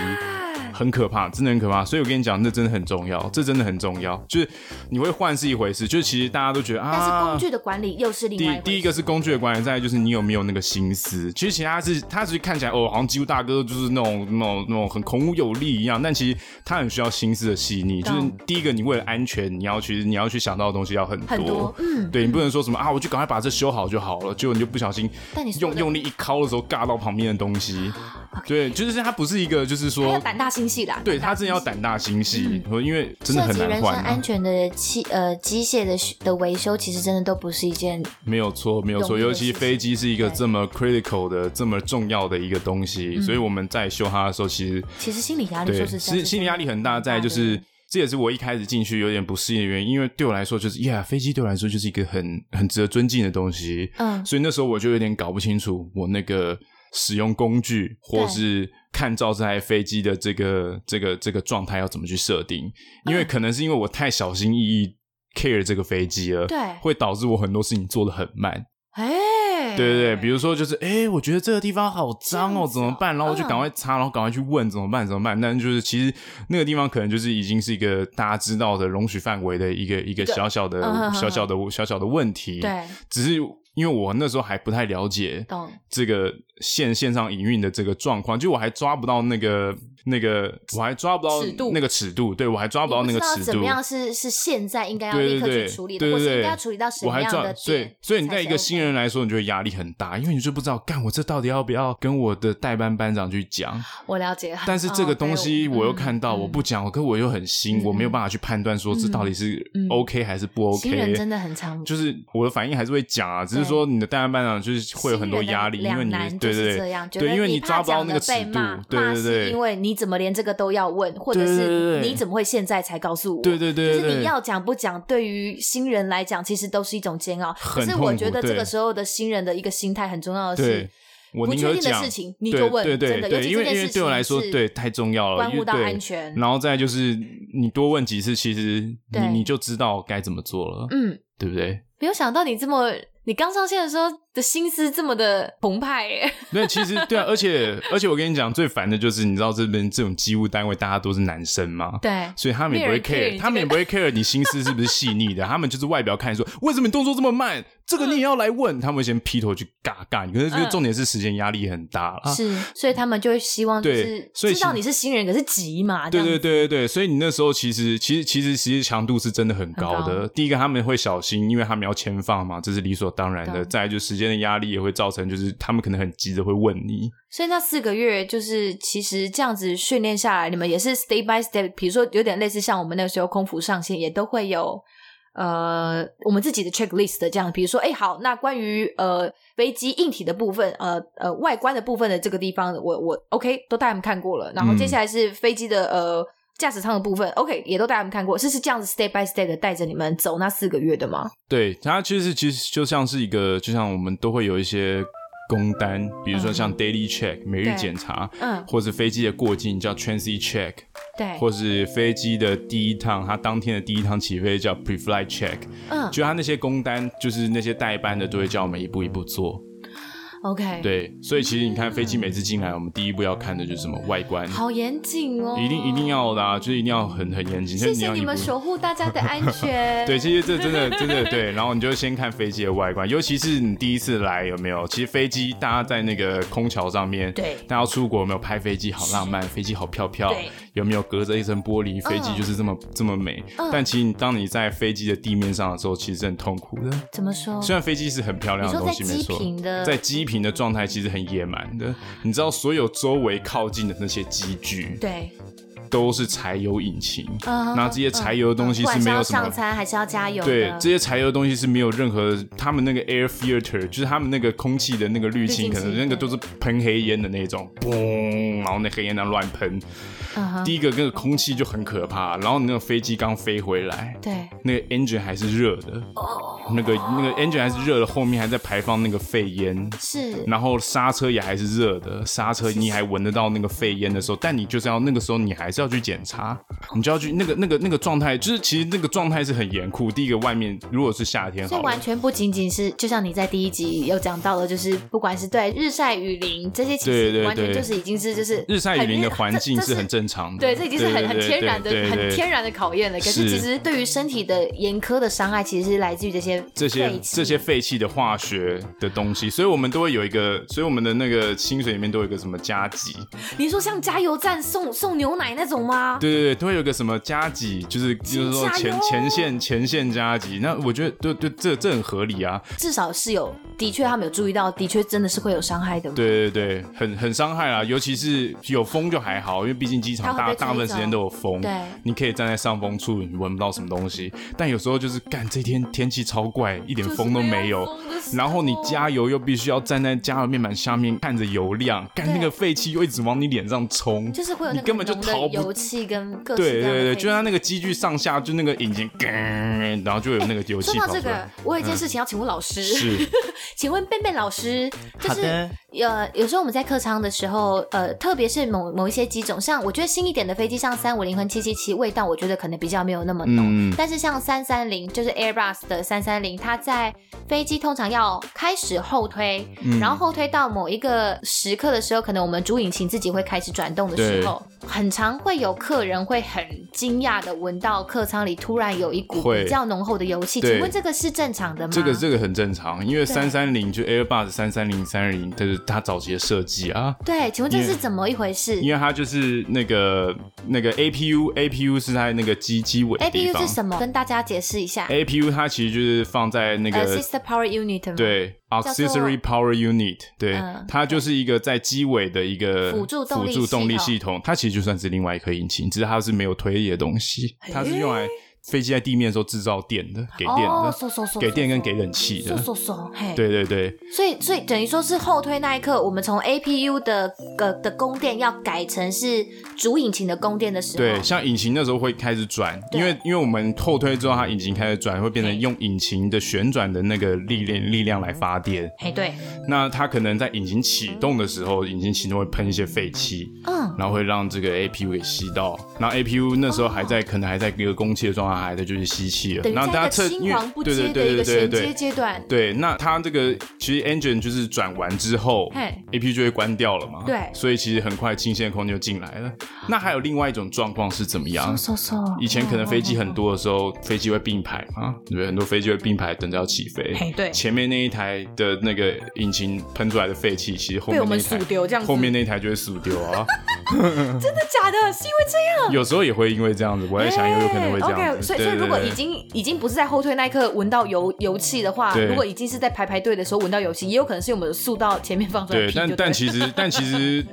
很可怕，真的很可怕，所以我跟你讲，那真的很重要，这真的很重要。就是你会换是一回事，就是其实大家都觉得啊，但是工具的管理又是另外一回事。第第一个是工具的管理，再来就是你有没有那个心思。其实其他是他只是看起来哦，好像肌肉大哥就是那种那种那种很孔武有力一样，但其实他很需要心思的细腻。就是第一个，你为了安全，你要去你要去想到的东西要很多，很多嗯，对你不能说什么啊，我就赶快把这修好就好了，结果你就不小心用用力一敲的时候，尬到旁边的东西。对，就是他不是一个，就是说胆大心细啦，对他真的要胆大心细，嗯、因为真的很难换、啊。安全的器呃机械的的维修，其实真的都不是一件没有错没有错，尤其飞机是一个这么 critical 的这么重要的一个东西，所以我们在修它的时候，其实其实心理压力就是其实心理压力很大，在就是这也是我一开始进去有点不适应的原因，因为对我来说就是呀，飞机对我来说就是一个很很值得尊敬的东西，嗯，所以那时候我就有点搞不清楚我那个。使用工具，或是看照这台飞机的这个这个这个状态要怎么去设定？因为可能是因为我太小心翼翼 care 这个飞机了，对，会导致我很多事情做的很慢。哎，对对对，比如说就是哎，我觉得这个地方好脏哦，怎么办？然后我就赶快擦，然后赶快去问怎么办？怎么办？但就是其实那个地方可能就是已经是一个大家知道的容许范围的一个一个小小的小小的小小的问题，对，只是。因为我那时候还不太了解这个线线上营运的这个状况，就我还抓不到那个。那个我还抓不到那个尺度，对，我还抓不到那个尺度。怎么样是是现在应该要立刻去处理的，或是应该要处理到什么样的点？所以你在一个新人来说，你就会压力很大，因为你就不知道，干我这到底要不要跟我的代班班长去讲？我了解。但是这个东西我又看到，我不讲，可我又很新，我没有办法去判断说这到底是 OK 还是不 OK。新人真的很长，就是我的反应还是会讲啊，只是说你的代班班长就是会有很多压力，因为你对对对，对，因为你抓不到那个尺度，对对对，因为你怎么连这个都要问，或者是你怎么会现在才告诉我？对对对，就是你要讲不讲，对于新人来讲，其实都是一种煎熬。可是我觉得这个时候的新人的一个心态很重要的是，不确定的事情你就问，对对对，因为因为对我来说，对太重要了，关乎到安全。然后再就是你多问几次，其实你你就知道该怎么做了，嗯，对不对？没有想到你这么，你刚上线的时候。的心思这么的澎湃耶！对，其实对啊，而且而且我跟你讲，最烦的就是你知道这边这种机务单位大家都是男生嘛，对，所以他们也不会 care，他们也不会 care 你心思是不是细腻的，他们就是外表看说为什么你动作这么慢，这个你也要来问，他们会先劈头去嘎嘎你，可是这个重点是时间压力很大了，是，所以他们就会希望就是知道你是新人，可是急嘛，对对对对对，所以你那时候其实其实其实其实强度是真的很高的。第一个他们会小心，因为他们要签放嘛，这是理所当然的。再来就时间的压力也会造。成就是他们可能很急着会问你，所以那四个月就是其实这样子训练下来，你们也是 step by step，比如说有点类似像我们那个时候空服上线也都会有呃我们自己的 checklist 的这样，比如说哎好，那关于呃飞机硬体的部分，呃呃外观的部分的这个地方，我我 OK 都带他们看过了，然后接下来是飞机的呃。驾驶舱的部分，OK，也都带他们看过，是是这样子 step by step 的带着你们走那四个月的吗？对，它其实其实就像是一个，就像我们都会有一些工单，比如说像 daily check、嗯、每日检查，嗯，或是飞机的过境叫 transit check，对，或是飞机的第一趟，它当天的第一趟起飞叫 pre-flight check，嗯，就它那些工单，就是那些代班的都会叫我们一步一步做。OK，对，所以其实你看飞机每次进来，我们第一步要看的就是什么外观，好严谨哦，一定一定要的啊，就是一定要很很严谨。谢谢你们守护大家的安全。对，其实这真的真的对，然后你就先看飞机的外观，尤其是你第一次来有没有？其实飞机大家在那个空桥上面，对，大家出国有没有拍飞机？好浪漫，飞机好飘飘，有没有隔着一层玻璃，飞机就是这么这么美？但其实当你在飞机的地面上的时候，其实是很痛苦的。怎么说？虽然飞机是很漂亮的东西，没错，在机坪的状态其实很野蛮的，你知道所有周围靠近的那些机具，对，都是柴油引擎，那这些柴油的东西是没有什么上餐还是要加油？对，这些柴油的东西是没有任何他们那个 air filter，就是他们那个空气的那个滤清，可能那个都是喷黑烟的那种，嘣，然后那黑烟在乱喷。第一个那个空气就很可怕，然后你那个飞机刚飞回来，对，那个 engine 还是热的，哦那个那个 engine 还是热的，后面还在排放那个废烟，是，然后刹车也还是热的，刹车你还闻得到那个废烟的时候，但你就是要那个时候你还是要去检查，你就要去那个那个那个状态，就是其实那个状态是很严酷。第一个外面如果是夏天，这完全不仅仅是就像你在第一集有讲到的，就是不管是对日晒雨淋这些，其实完全就是已经是就是日晒雨淋的环境是很正常的，对，这已经是很很天然的很天然的考验了。可是其实对于身体的严苛的伤害，其实是来自于这些这些这些废弃的化学的东西，所以我们都会有一个，所以我们的那个薪水里面都有一个什么加急？你说像加油站送送牛奶那种吗？对对对，都会有个什么加急，就是就是说前前线前线加急。那我觉得对对，这这很合理啊。至少是有，的确他们有注意到，的确真的是会有伤害的。对对对，很很伤害啊，尤其是有风就还好，因为毕竟机场大大部分时间都有风，对，你可以站在上风处，你闻不到什么东西。但有时候就是干这天天气超怪，一点风都没有，然后你加油又必须要站在加油面板下面看着油量，干那个废气又一直往你脸上冲，就是会有你根本就逃不油气跟各对对对，就像那个机具上下就那个引擎，然后就有那个油气。说到这个，我有一件事情要请问老师，是，请问贝贝老师，就是呃，有时候我们在客舱的时候，呃，特别是某某一些机种，像我觉得新一点的飞机，像三五零和七七七，味道我觉得可能比较没有那么浓，但是像三三零，就是 Airbus 的三三零，它在飞机通常要开始后推，然后后推到某一个时刻的时候，可能我们主引擎自己会开始转动的时候，很常会有客人会很惊讶的闻到客舱里突然有一股比较浓厚的油气，请问这个是正常的吗？这个这个很正常，因为三三零就 Airbus 三三零三二零，就是它早期的设计啊。对，请问这是怎么一回事？因为它就是那个那个 APU APU 是在那个机机尾。APU 是什么？跟大家解释一下。APU 它其实就是放在那个 Assisted Power Unit 吗？对，Auxiliary Power Unit，对，它就是一个在机尾的一个辅助辅助动力系统。它其实就算是另外一颗引擎，只是它是没有推力的东西，它是用来。飞机在地面的时候制造电的，给电的，oh, 给电跟给冷气的。对对对。所以所以等于说是后推那一刻，我们从 APU 的个的供电要改成是主引擎的供电的时候。对，像引擎那时候会开始转，因为因为我们后推之后，它引擎开始转，会变成用引擎的旋转的那个力量力量来发电。嘿，对。那它可能在引擎启动的时候，引擎启动会喷一些废气，嗯，然后会让这个 APU 给吸到。然后 APU 那时候还在，可能还在一个供气的状态。还在就是吸气了，然后大家测，因为对对对对对对阶段，对，那它这个其实 engine 就是转完之后，APU 就会关掉了嘛，对，所以其实很快新鲜的空气就进来了。那还有另外一种状况是怎么样？以前可能飞机很多的时候，飞机会并排嘛，对？很多飞机会并排等着要起飞，对，前面那一台的那个引擎喷出来的废气，其实后面那台丢这样，后面那台就会死丢啊。真的假的？是因为这样？有时候也会因为这样子，我在想有有可能会这样子。所以所以如果已经已经不是在后退那一刻闻到油油气的话，如果已经是在排排队的时候闻到油气，也有可能是我们的速到前面放出来。对，但但其实但其实。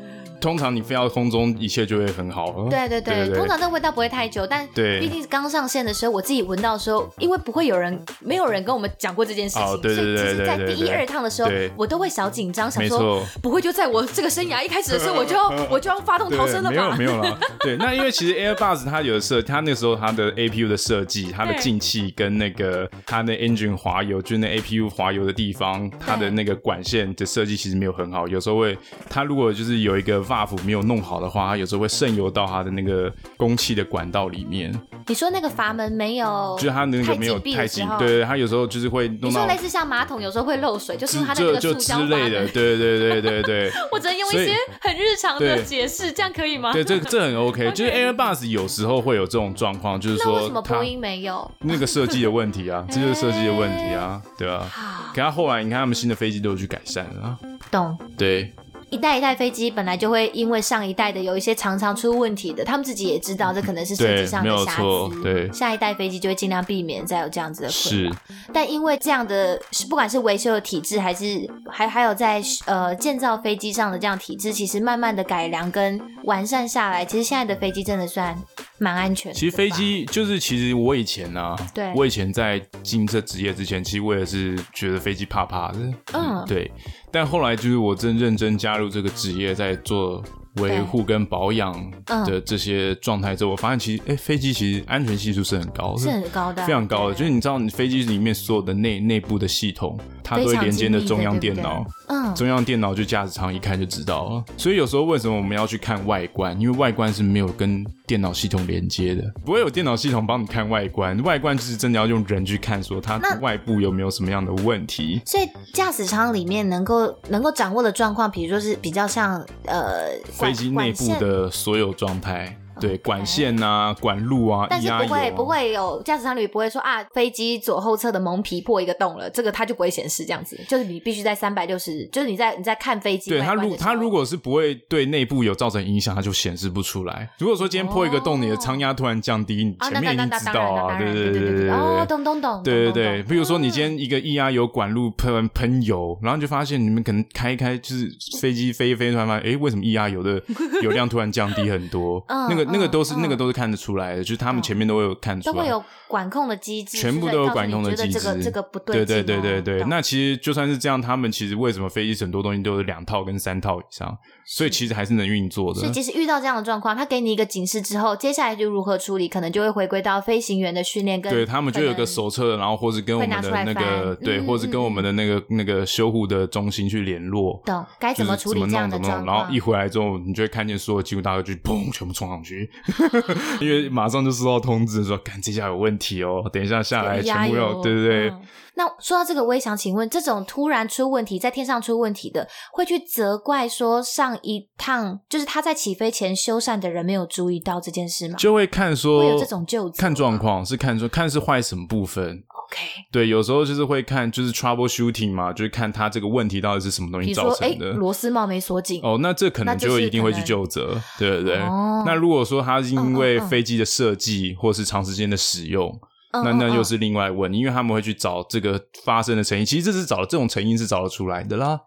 通常你飞到空中，一切就会很好。对对对，通常这个味道不会太久，但毕竟刚上线的时候，我自己闻到的时候，因为不会有人，没有人跟我们讲过这件事情，所以其实在第一二趟的时候，我都会小紧张，想说不会就在我这个生涯一开始的时候，我就要 我就要发动逃生了吧？没有没有了。对，那因为其实 Airbus 它有设，它那时候它的 APU 的设计，它的进气跟那个它的 engine 滑油，就是那 APU 滑油的地方，它的那个管线的设计其实没有很好，有时候会它如果就是有一个 valve 没有弄好的话，它有时候会渗油到它的那个供气的管道里面。你说那个阀门没有，就是它那个没有太紧，对对，它有时候就是会弄到。你说类似像马桶有时候会漏水，就是它那个塑胶。之类的，对对对对对。我只能用一些很日常的解释，这样可以吗？对，这这很 OK。就是 Airbus 有时候会有这种状况，就是说为什么波音没有？那个设计的问题啊，这就是设计的问题啊，对吧？可他后来你看他们新的飞机都有去改善了。懂。对。一代一代飞机本来就会因为上一代的有一些常常出问题的，他们自己也知道这可能是设计上的瑕疵。对，下一代飞机就会尽量避免再有这样子的困扰。是，但因为这样的，不管是维修的体制，还是还还有在呃建造飞机上的这样体制，其实慢慢的改良跟完善下来，其实现在的飞机真的算蛮安全的。其实飞机就是，其实我以前呢、啊，对，我以前在进这职业之前，其实我也是觉得飞机怕怕的。嗯，对。但后来就是我真认真加入这个职业，在做维护跟保养的这些状态之后，我发现其实哎，飞机其实安全系数是很高的，是很高的，非常高的。就是你知道，你飞机里面所有的内内部的系统，它都会连接的中央电脑。嗯，中央电脑就驾驶舱一看就知道了。所以有时候为什么我们要去看外观？因为外观是没有跟电脑系统连接的，不会有电脑系统帮你看外观。外观就是真的要用人去看，说它外部有没有什么样的问题。所以驾驶舱里面能够能够掌握的状况，比如说是比较像呃飞机内部的所有状态。对，管线啊，管路啊，但是不会不会有驾驶舱里不会说啊，飞机左后侧的蒙皮破一个洞了，这个它就不会显示这样子，就是你必须在三百六十，就是你在你在看飞机。对，它如它如果是不会对内部有造成影响，它就显示不出来。如果说今天破一个洞，你的舱压突然降低，你前面已经知道啊，对对对对对哦，懂懂懂，对对对。比如说你今天一个液压油管路喷喷油，然后你就发现你们可能开一开就是飞机飞一飞，突然发现哎，为什么液压油的油量突然降低很多？那个那个都是那个都是。看得出来的，就是他们前面都会有看出来，都会有管控的机制，全部都有管控的机制。这个这个不对，对对对对对。那其实就算是这样，他们其实为什么飞机很多东西都是两套跟三套以上？所以其实还是能运作的。所以即使遇到这样的状况，他给你一个警示之后，接下来就如何处理，可能就会回归到飞行员的训练跟。对他们就有个手册，然后或是跟我们的那个对，或是跟我们的那个那个修护的中心去联络，懂该怎么处理这样的状况。然后一回来之后，你就会看见所有机务大哥就砰全部冲上去，因为马上就收到通知说，看这下有问题哦，等一下下来全部要对对对。那说到这个，我也想请问，这种突然出问题，在天上出问题的，会去责怪说上一趟就是他在起飞前修缮的人没有注意到这件事吗？就会看说会有这种就看状况，是看说看是坏什么部分。OK，对，有时候就是会看就是 troubleshooting 嘛，就是看他这个问题到底是什么东西造成的。螺丝帽没锁紧哦，那这可能就一定会去就责，对对对。哦、那如果说他是因为飞机的设计或是长时间的使用。那那又是另外问，因为他们会去找这个发生的成因，其实这是找这种成因是找得出来的啦，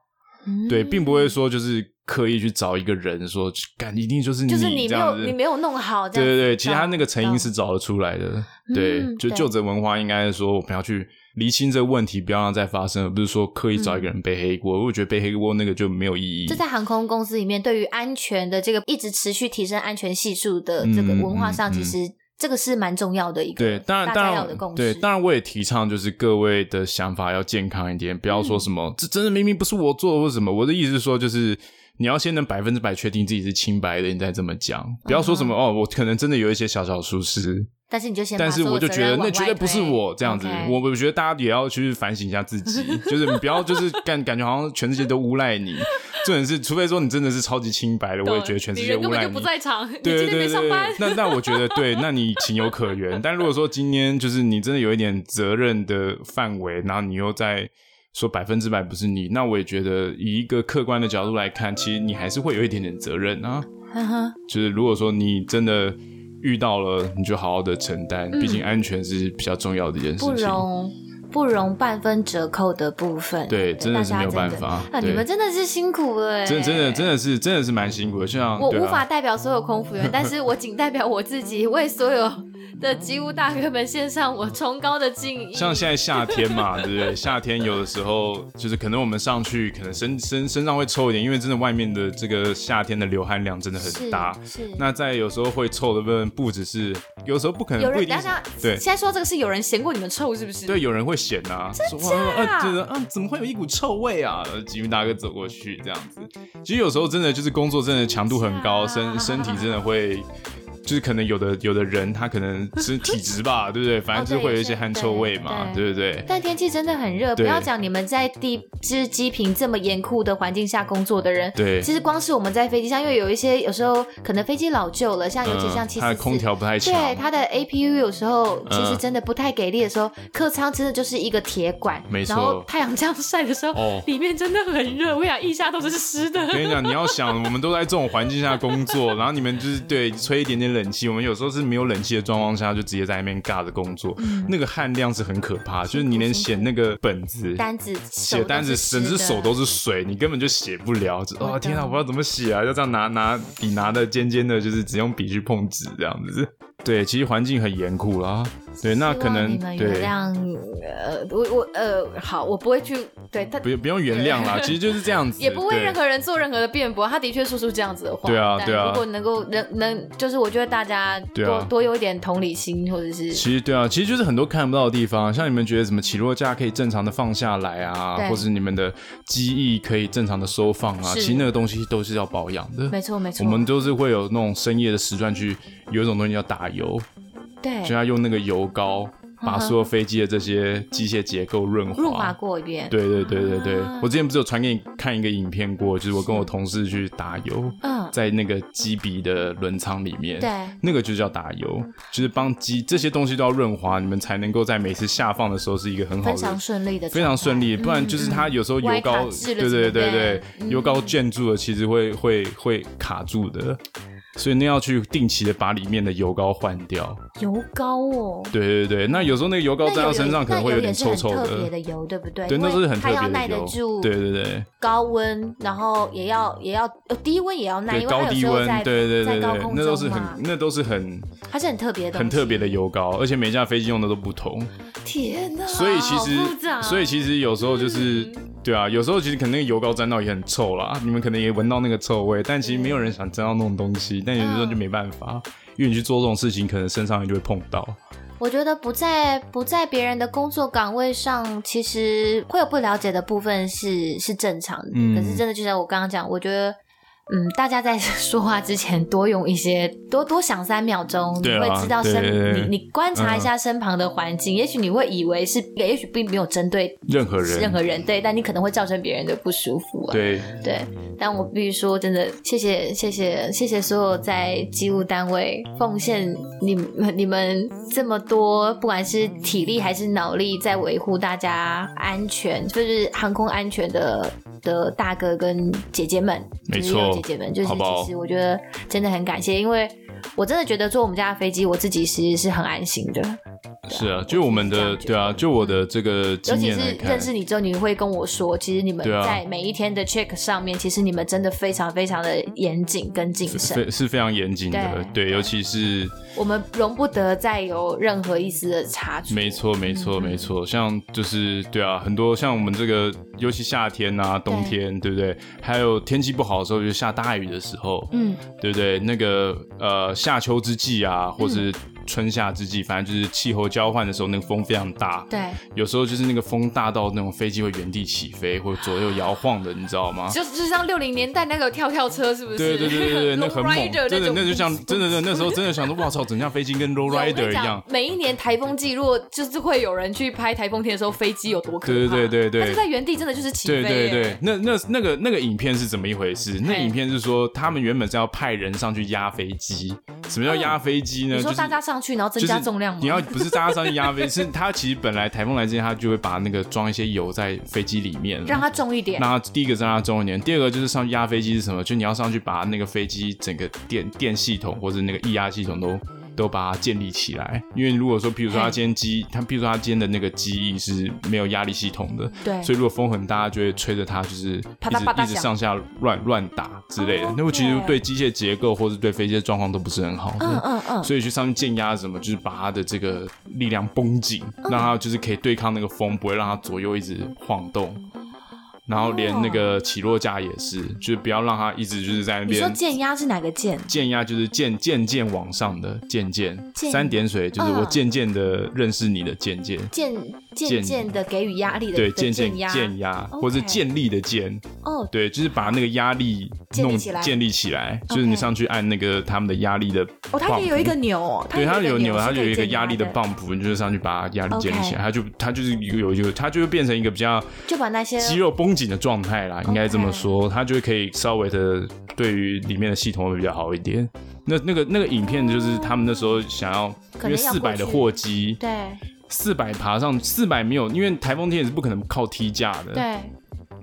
嗯、对，并不会说就是刻意去找一个人说，干一定就是你，就是你没有你没有弄好，对对对，其实他那个成因是找得出来的，嗯、对，就就职文化应该是说我们要去厘清这个问题，不要让它再发生，而不是说刻意找一个人背黑锅，嗯、我觉得背黑锅那个就没有意义。这在航空公司里面，对于安全的这个一直持续提升安全系数的这个文化上，其实、这个是蛮重要的一个，对，当然，当然，对，当然，我也提倡就是各位的想法要健康一点，不要说什么、嗯、这真的明明不是我做的或什么。我的意思是说，就是你要先能百分之百确定自己是清白的，你再这么讲，不要说什么、嗯、哦，我可能真的有一些小小疏失。但是你就先，但是我就觉得那绝对不是我这样子。我我觉得大家也要去反省一下自己，就是你不要就是感感觉好像全世界都诬赖你。重点是，除非说你真的是超级清白的，我也觉得全世界诬赖你。不在场，对对对对。那那我觉得对，那你情有可原。但如果说今天就是你真的有一点责任的范围，然后你又在说百分之百不是你，那我也觉得以一个客观的角度来看，其实你还是会有一点点责任啊。就是如果说你真的。遇到了你就好好的承担，毕竟安全是比较重要的一件事情，不容不容半分折扣的部分。对，真的是没有办法。啊你们真的是辛苦了，真的真的真的是真的是蛮辛苦的。像我无法代表所有空服员，但是我仅代表我自己，为所有。的吉屋大哥们献上我崇高的敬意。像现在夏天嘛，对不对？夏天有的时候就是可能我们上去，可能身身身上会臭一点，因为真的外面的这个夏天的流汗量真的很大。是。是那在有时候会臭的部分，不只是有时候不可能不一定。对。现在说这个是有人嫌过你们臭，是不是？对，有人会嫌啊。真假？啊，觉得啊，怎么会有一股臭味啊？吉屋大哥走过去这样子。其实有时候真的就是工作真的强度很高，身身体真的会。就是可能有的有的人他可能是体质吧，对不对？反正就是会有一些汗臭味嘛，对不对？但天气真的很热，不要讲你们在地就是机坪这么严酷的环境下工作的人，对，其实光是我们在飞机上，因为有一些有时候可能飞机老旧了，像尤其像七四四，它的空调不太强，对，它的 APU 有时候其实真的不太给力的时候，客舱真的就是一个铁管，没错。然后太阳这样晒的时候，里面真的很热，我想腋下都是湿的。跟你讲，你要想，我们都在这种环境下工作，然后你们就是对吹一点点冷气，我们有时候是没有冷气的状况下，就直接在那边尬着工作，那个汗量是很可怕，就是你连写那个本子、单子、写单子，整只手都是水，你根本就写不了。哦天啊，我不知道怎么写啊，就这样拿拿笔拿的尖尖的，就是只用笔去碰纸这样子。对，其实环境很严酷啦。对，那可能对，呃，我我呃，好，我不会去对他，不不用原谅啦，其实就是这样 子，也不为任何人做任何的辩驳。他的确说出这样子的话，对啊，对啊。如果能够能能，就是我觉得大家多多有一点同理心，或者是其实对啊，其实就是很多看不到的地方，像你们觉得什么起落架可以正常的放下来啊，或者你们的机翼可以正常的收放啊，其实那个东西都是要保养的，没错没错。我们都是会有那种深夜的时段去，有一种东西叫打油。对，就要用那个油膏把所有飞机的这些机械结构润滑，润滑过一遍。对对对对对，我之前不是有传给你看一个影片过，就是我跟我同事去打油，嗯。在那个机鼻的轮舱里面，对，那个就叫打油，就是帮机这些东西都要润滑，你们才能够在每次下放的时候是一个很好的、非常顺利的、非常顺利。不然就是它有时候油膏，对对对对，油膏溅住了，其实会会会卡住的。所以那要去定期的把里面的油膏换掉。油膏哦。对对对，那有时候那个油膏沾到身上可能会有点臭臭的。特别的油，对不对？对，那是很特别的油。它要耐得住。对对对。高温，然后也要也要低温也要耐，因为高低温，对对对对，那都是很那都是很。它是很特别的。很特别的油膏，而且每架飞机用的都不同。天哪！所以其实，所以其实有时候就是，对啊，有时候其实可能那个油膏沾到也很臭啦，你们可能也闻到那个臭味，但其实没有人想沾到那种东西。但有时候就没办法，因为你去做这种事情，可能身上也就会碰到。我觉得不在不在别人的工作岗位上，其实会有不了解的部分是是正常的。嗯，可是真的就像我刚刚讲，我觉得。嗯，大家在 说话之前多用一些，多多想三秒钟，你会知道身，你你观察一下身旁的环境，也许你会以为是，也许并没有针对任何人，任何人，对，但你可能会造成别人的不舒服啊。对对，但我必须说，真的，谢谢谢谢谢谢所有在机务单位奉献你们 你们这么多，不管是体力还是脑力，在维护大家安全，就是航空安全的。的大哥跟姐姐们，没错，姐姐们，就是其实我觉得真的很感谢，因为我真的觉得坐我们家的飞机，我自己其实是很安心的。是啊，就我们的对啊，就我的这个经验，尤其是认识你之后，你会跟我说，其实你们在每一天的 check 上面，其实你们真的非常非常的严谨跟谨慎，是非常严谨的。对，尤其是我们容不得再有任何一丝的差距。没错，没错，没错。像就是对啊，很多像我们这个，尤其夏天啊，冬天，对不对？还有天气不好的时候，就下大雨的时候，嗯，对不对？那个呃，夏秋之际啊，或是。春夏之际，反正就是气候交换的时候，那个风非常大。对，有时候就是那个风大到那种飞机会原地起飞或者左右摇晃的，你知道吗？就就像六零年代那个跳跳车，是不是？对对对对对，那很猛，真的，那就像真的，那时候真的想说，哇操，整架飞机跟 low rider 一样。每一年台风季，如果就是会有人去拍台风天的时候，飞机有多可怕？对对对对，在原地，真的就是起飞。对对对，那那那个那个影片是怎么一回事？那影片是说他们原本是要派人上去压飞机。什么叫压飞机呢？你说大家上去，然后增加重量。你要不是大家上去压飞，是它其实本来台风来之前，它就会把那个装一些油在飞机里面，让它重一点。那第一个让它重一点，第二个就是上去压飞机是什么？就你要上去把那个飞机整个电电系统或者那个液压系统都。都把它建立起来，因为如果说，譬如说他今天机，他譬如说他今天的那个机翼是没有压力系统的，对，所以如果风很大，就会吹着它，就是一直一直上下乱乱打之类的。那么其实对。机械结构或者对飞机的状况都不是很好，嗯嗯嗯，所以去上面建压什么，就是把它的这个力量绷紧，让它就是可以对抗那个风，不会让它左右一直晃动。然后连那个起落架也是，就是不要让它一直就是在那边。你说渐压是哪个渐？渐压就是渐渐渐往上的渐渐，三点水就是我渐渐的认识你的渐渐，渐渐渐的给予压力的对渐渐渐压，或者建立的建哦，对，就是把那个压力弄建立起来，就是你上去按那个他们的压力的哦，它可以有一个钮，对，它有钮，它就有一个压力的棒浦，你就是上去把压力建立起来，它就它就是有有它就会变成一个比较就把那些肌肉绷紧的状态啦，应该这么说，它就可以稍微的对于里面的系统会比较好一点。那那个那个影片就是他们那时候想要，因为四百的货机，对，四百爬上四百没有，因为台风天也是不可能靠梯架的，对，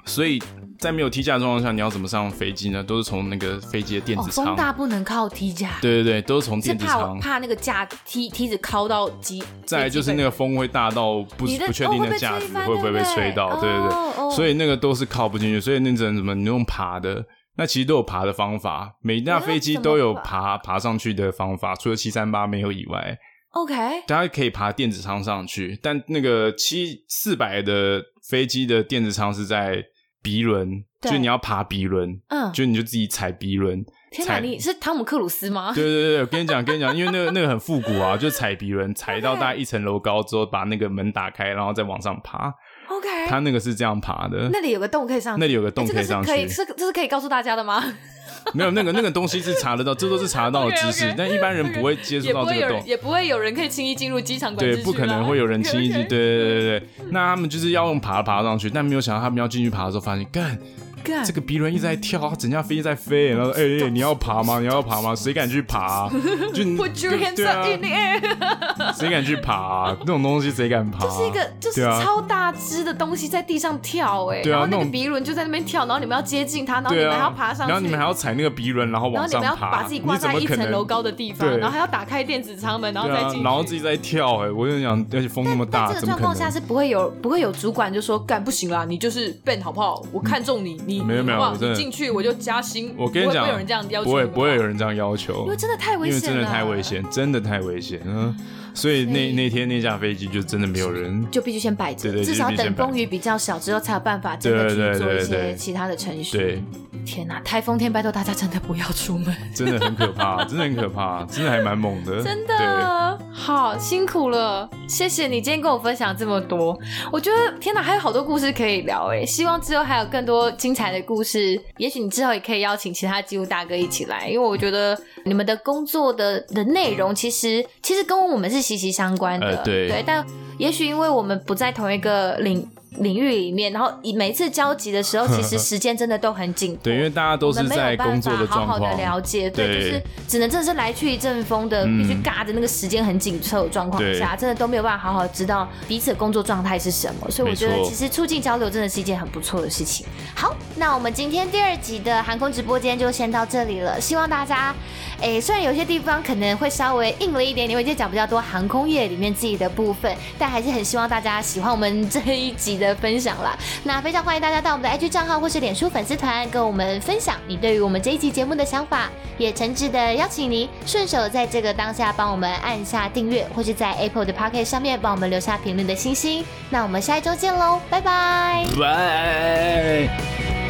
所以在没有梯架的状况下，你要怎么上飞机呢？都是从那个飞机的电子舱，风大不能靠梯架，对对对，都是从电子舱，怕那个架梯梯子靠到机，再来就是那个风会大到不不确定的架子会不会被吹到，对对对，所以那个都是靠不进去，所以那只能怎么你用爬的。那其实都有爬的方法，每一架飞机都有爬爬上去的方法，除了七三八没有以外。OK，大家可以爬电子舱上去，但那个七四百的飞机的电子舱是在鼻轮，就你要爬鼻轮，嗯，就你就自己踩鼻轮。天哪，你是汤姆克鲁斯吗？对对对，我跟你讲，跟你讲，因为那个 那个很复古啊，就踩鼻轮，踩到大概一层楼高之后，把那个门打开，然后再往上爬。OK，他那个是这样爬的。那里有个洞可以上去。那里有个洞可以上去。可以，是这是可以告诉大家的吗？没有，那个那个东西是查得到，这都是查得到的知识，但一般人不会接触到这个洞，也不会有人可以轻易进入机场管制。对，不可能会有人轻易进。对对对对对，那他们就是要用爬爬上去，但没有想到他们要进去爬的时候，发现干。这个鼻轮一直在跳，整架飞机在飞，然后 哎哎，你要爬吗？你要爬吗？谁敢去爬？就 谁敢去爬？那种东西谁敢爬？就是一个就是超大只的东西在地上跳，哎，然后那个鼻轮就在那边跳，然后你们要接近它，然后你们还要爬上去，然后你们还要踩那个鼻轮，然后往上爬，然后你们要把自己挂在一层楼高的地方，然后还要打开电子舱门，然后再进去，然后自己在跳，哎，我就想，而且风那么大，这个状况下是不会有不会有主管就说干不行啦，你就是 Ben 好不好？我看中你，你。没有没有，我真的进去我就加薪。我跟你讲，不会有人这样要求，不会不会有人这样要求，因为真的太危险了，因为真的太危险，真的太危险。嗯，所以那那天那架飞机就真的没有人，就必须先摆着，至少等风雨比较小之后才有办法真的去做一些其他的程序。对，天哪，台风天拜托大家真的不要出门，真的很可怕，真的很可怕，真的还蛮猛的，真的好辛苦了，谢谢你今天跟我分享这么多，我觉得天哪，还有好多故事可以聊哎，希望之后还有更多精彩的故事。也许你之后也可以邀请其他机务大哥一起来，因为我觉得你们的工作的的内容其实其实跟我们是息息相关的，呃、对，对。但也许因为我们不在同一个领。领域里面，然后每次交集的时候，其实时间真的都很紧。对，因为大家都是在工作的状况，好好的了解，对，对就是只能真的是来去一阵风的，必须尬着那个时间很紧凑的状况下，真的都没有办法好好知道彼此的工作状态是什么。所以我觉得，其实促进交流真的是一件很不错的事情。好，那我们今天第二集的航空直播间就先到这里了。希望大家，哎，虽然有些地方可能会稍微硬了一点，因为今天讲比较多航空业里面自己的部分，但还是很希望大家喜欢我们这一集的的分享啦。那非常欢迎大家到我们的 IG 账号或是脸书粉丝团跟我们分享你对于我们这一集节目的想法，也诚挚的邀请您顺手在这个当下帮我们按下订阅，或是在 Apple 的 Pocket 上面帮我们留下评论的星星。那我们下一周见喽，拜拜，拜。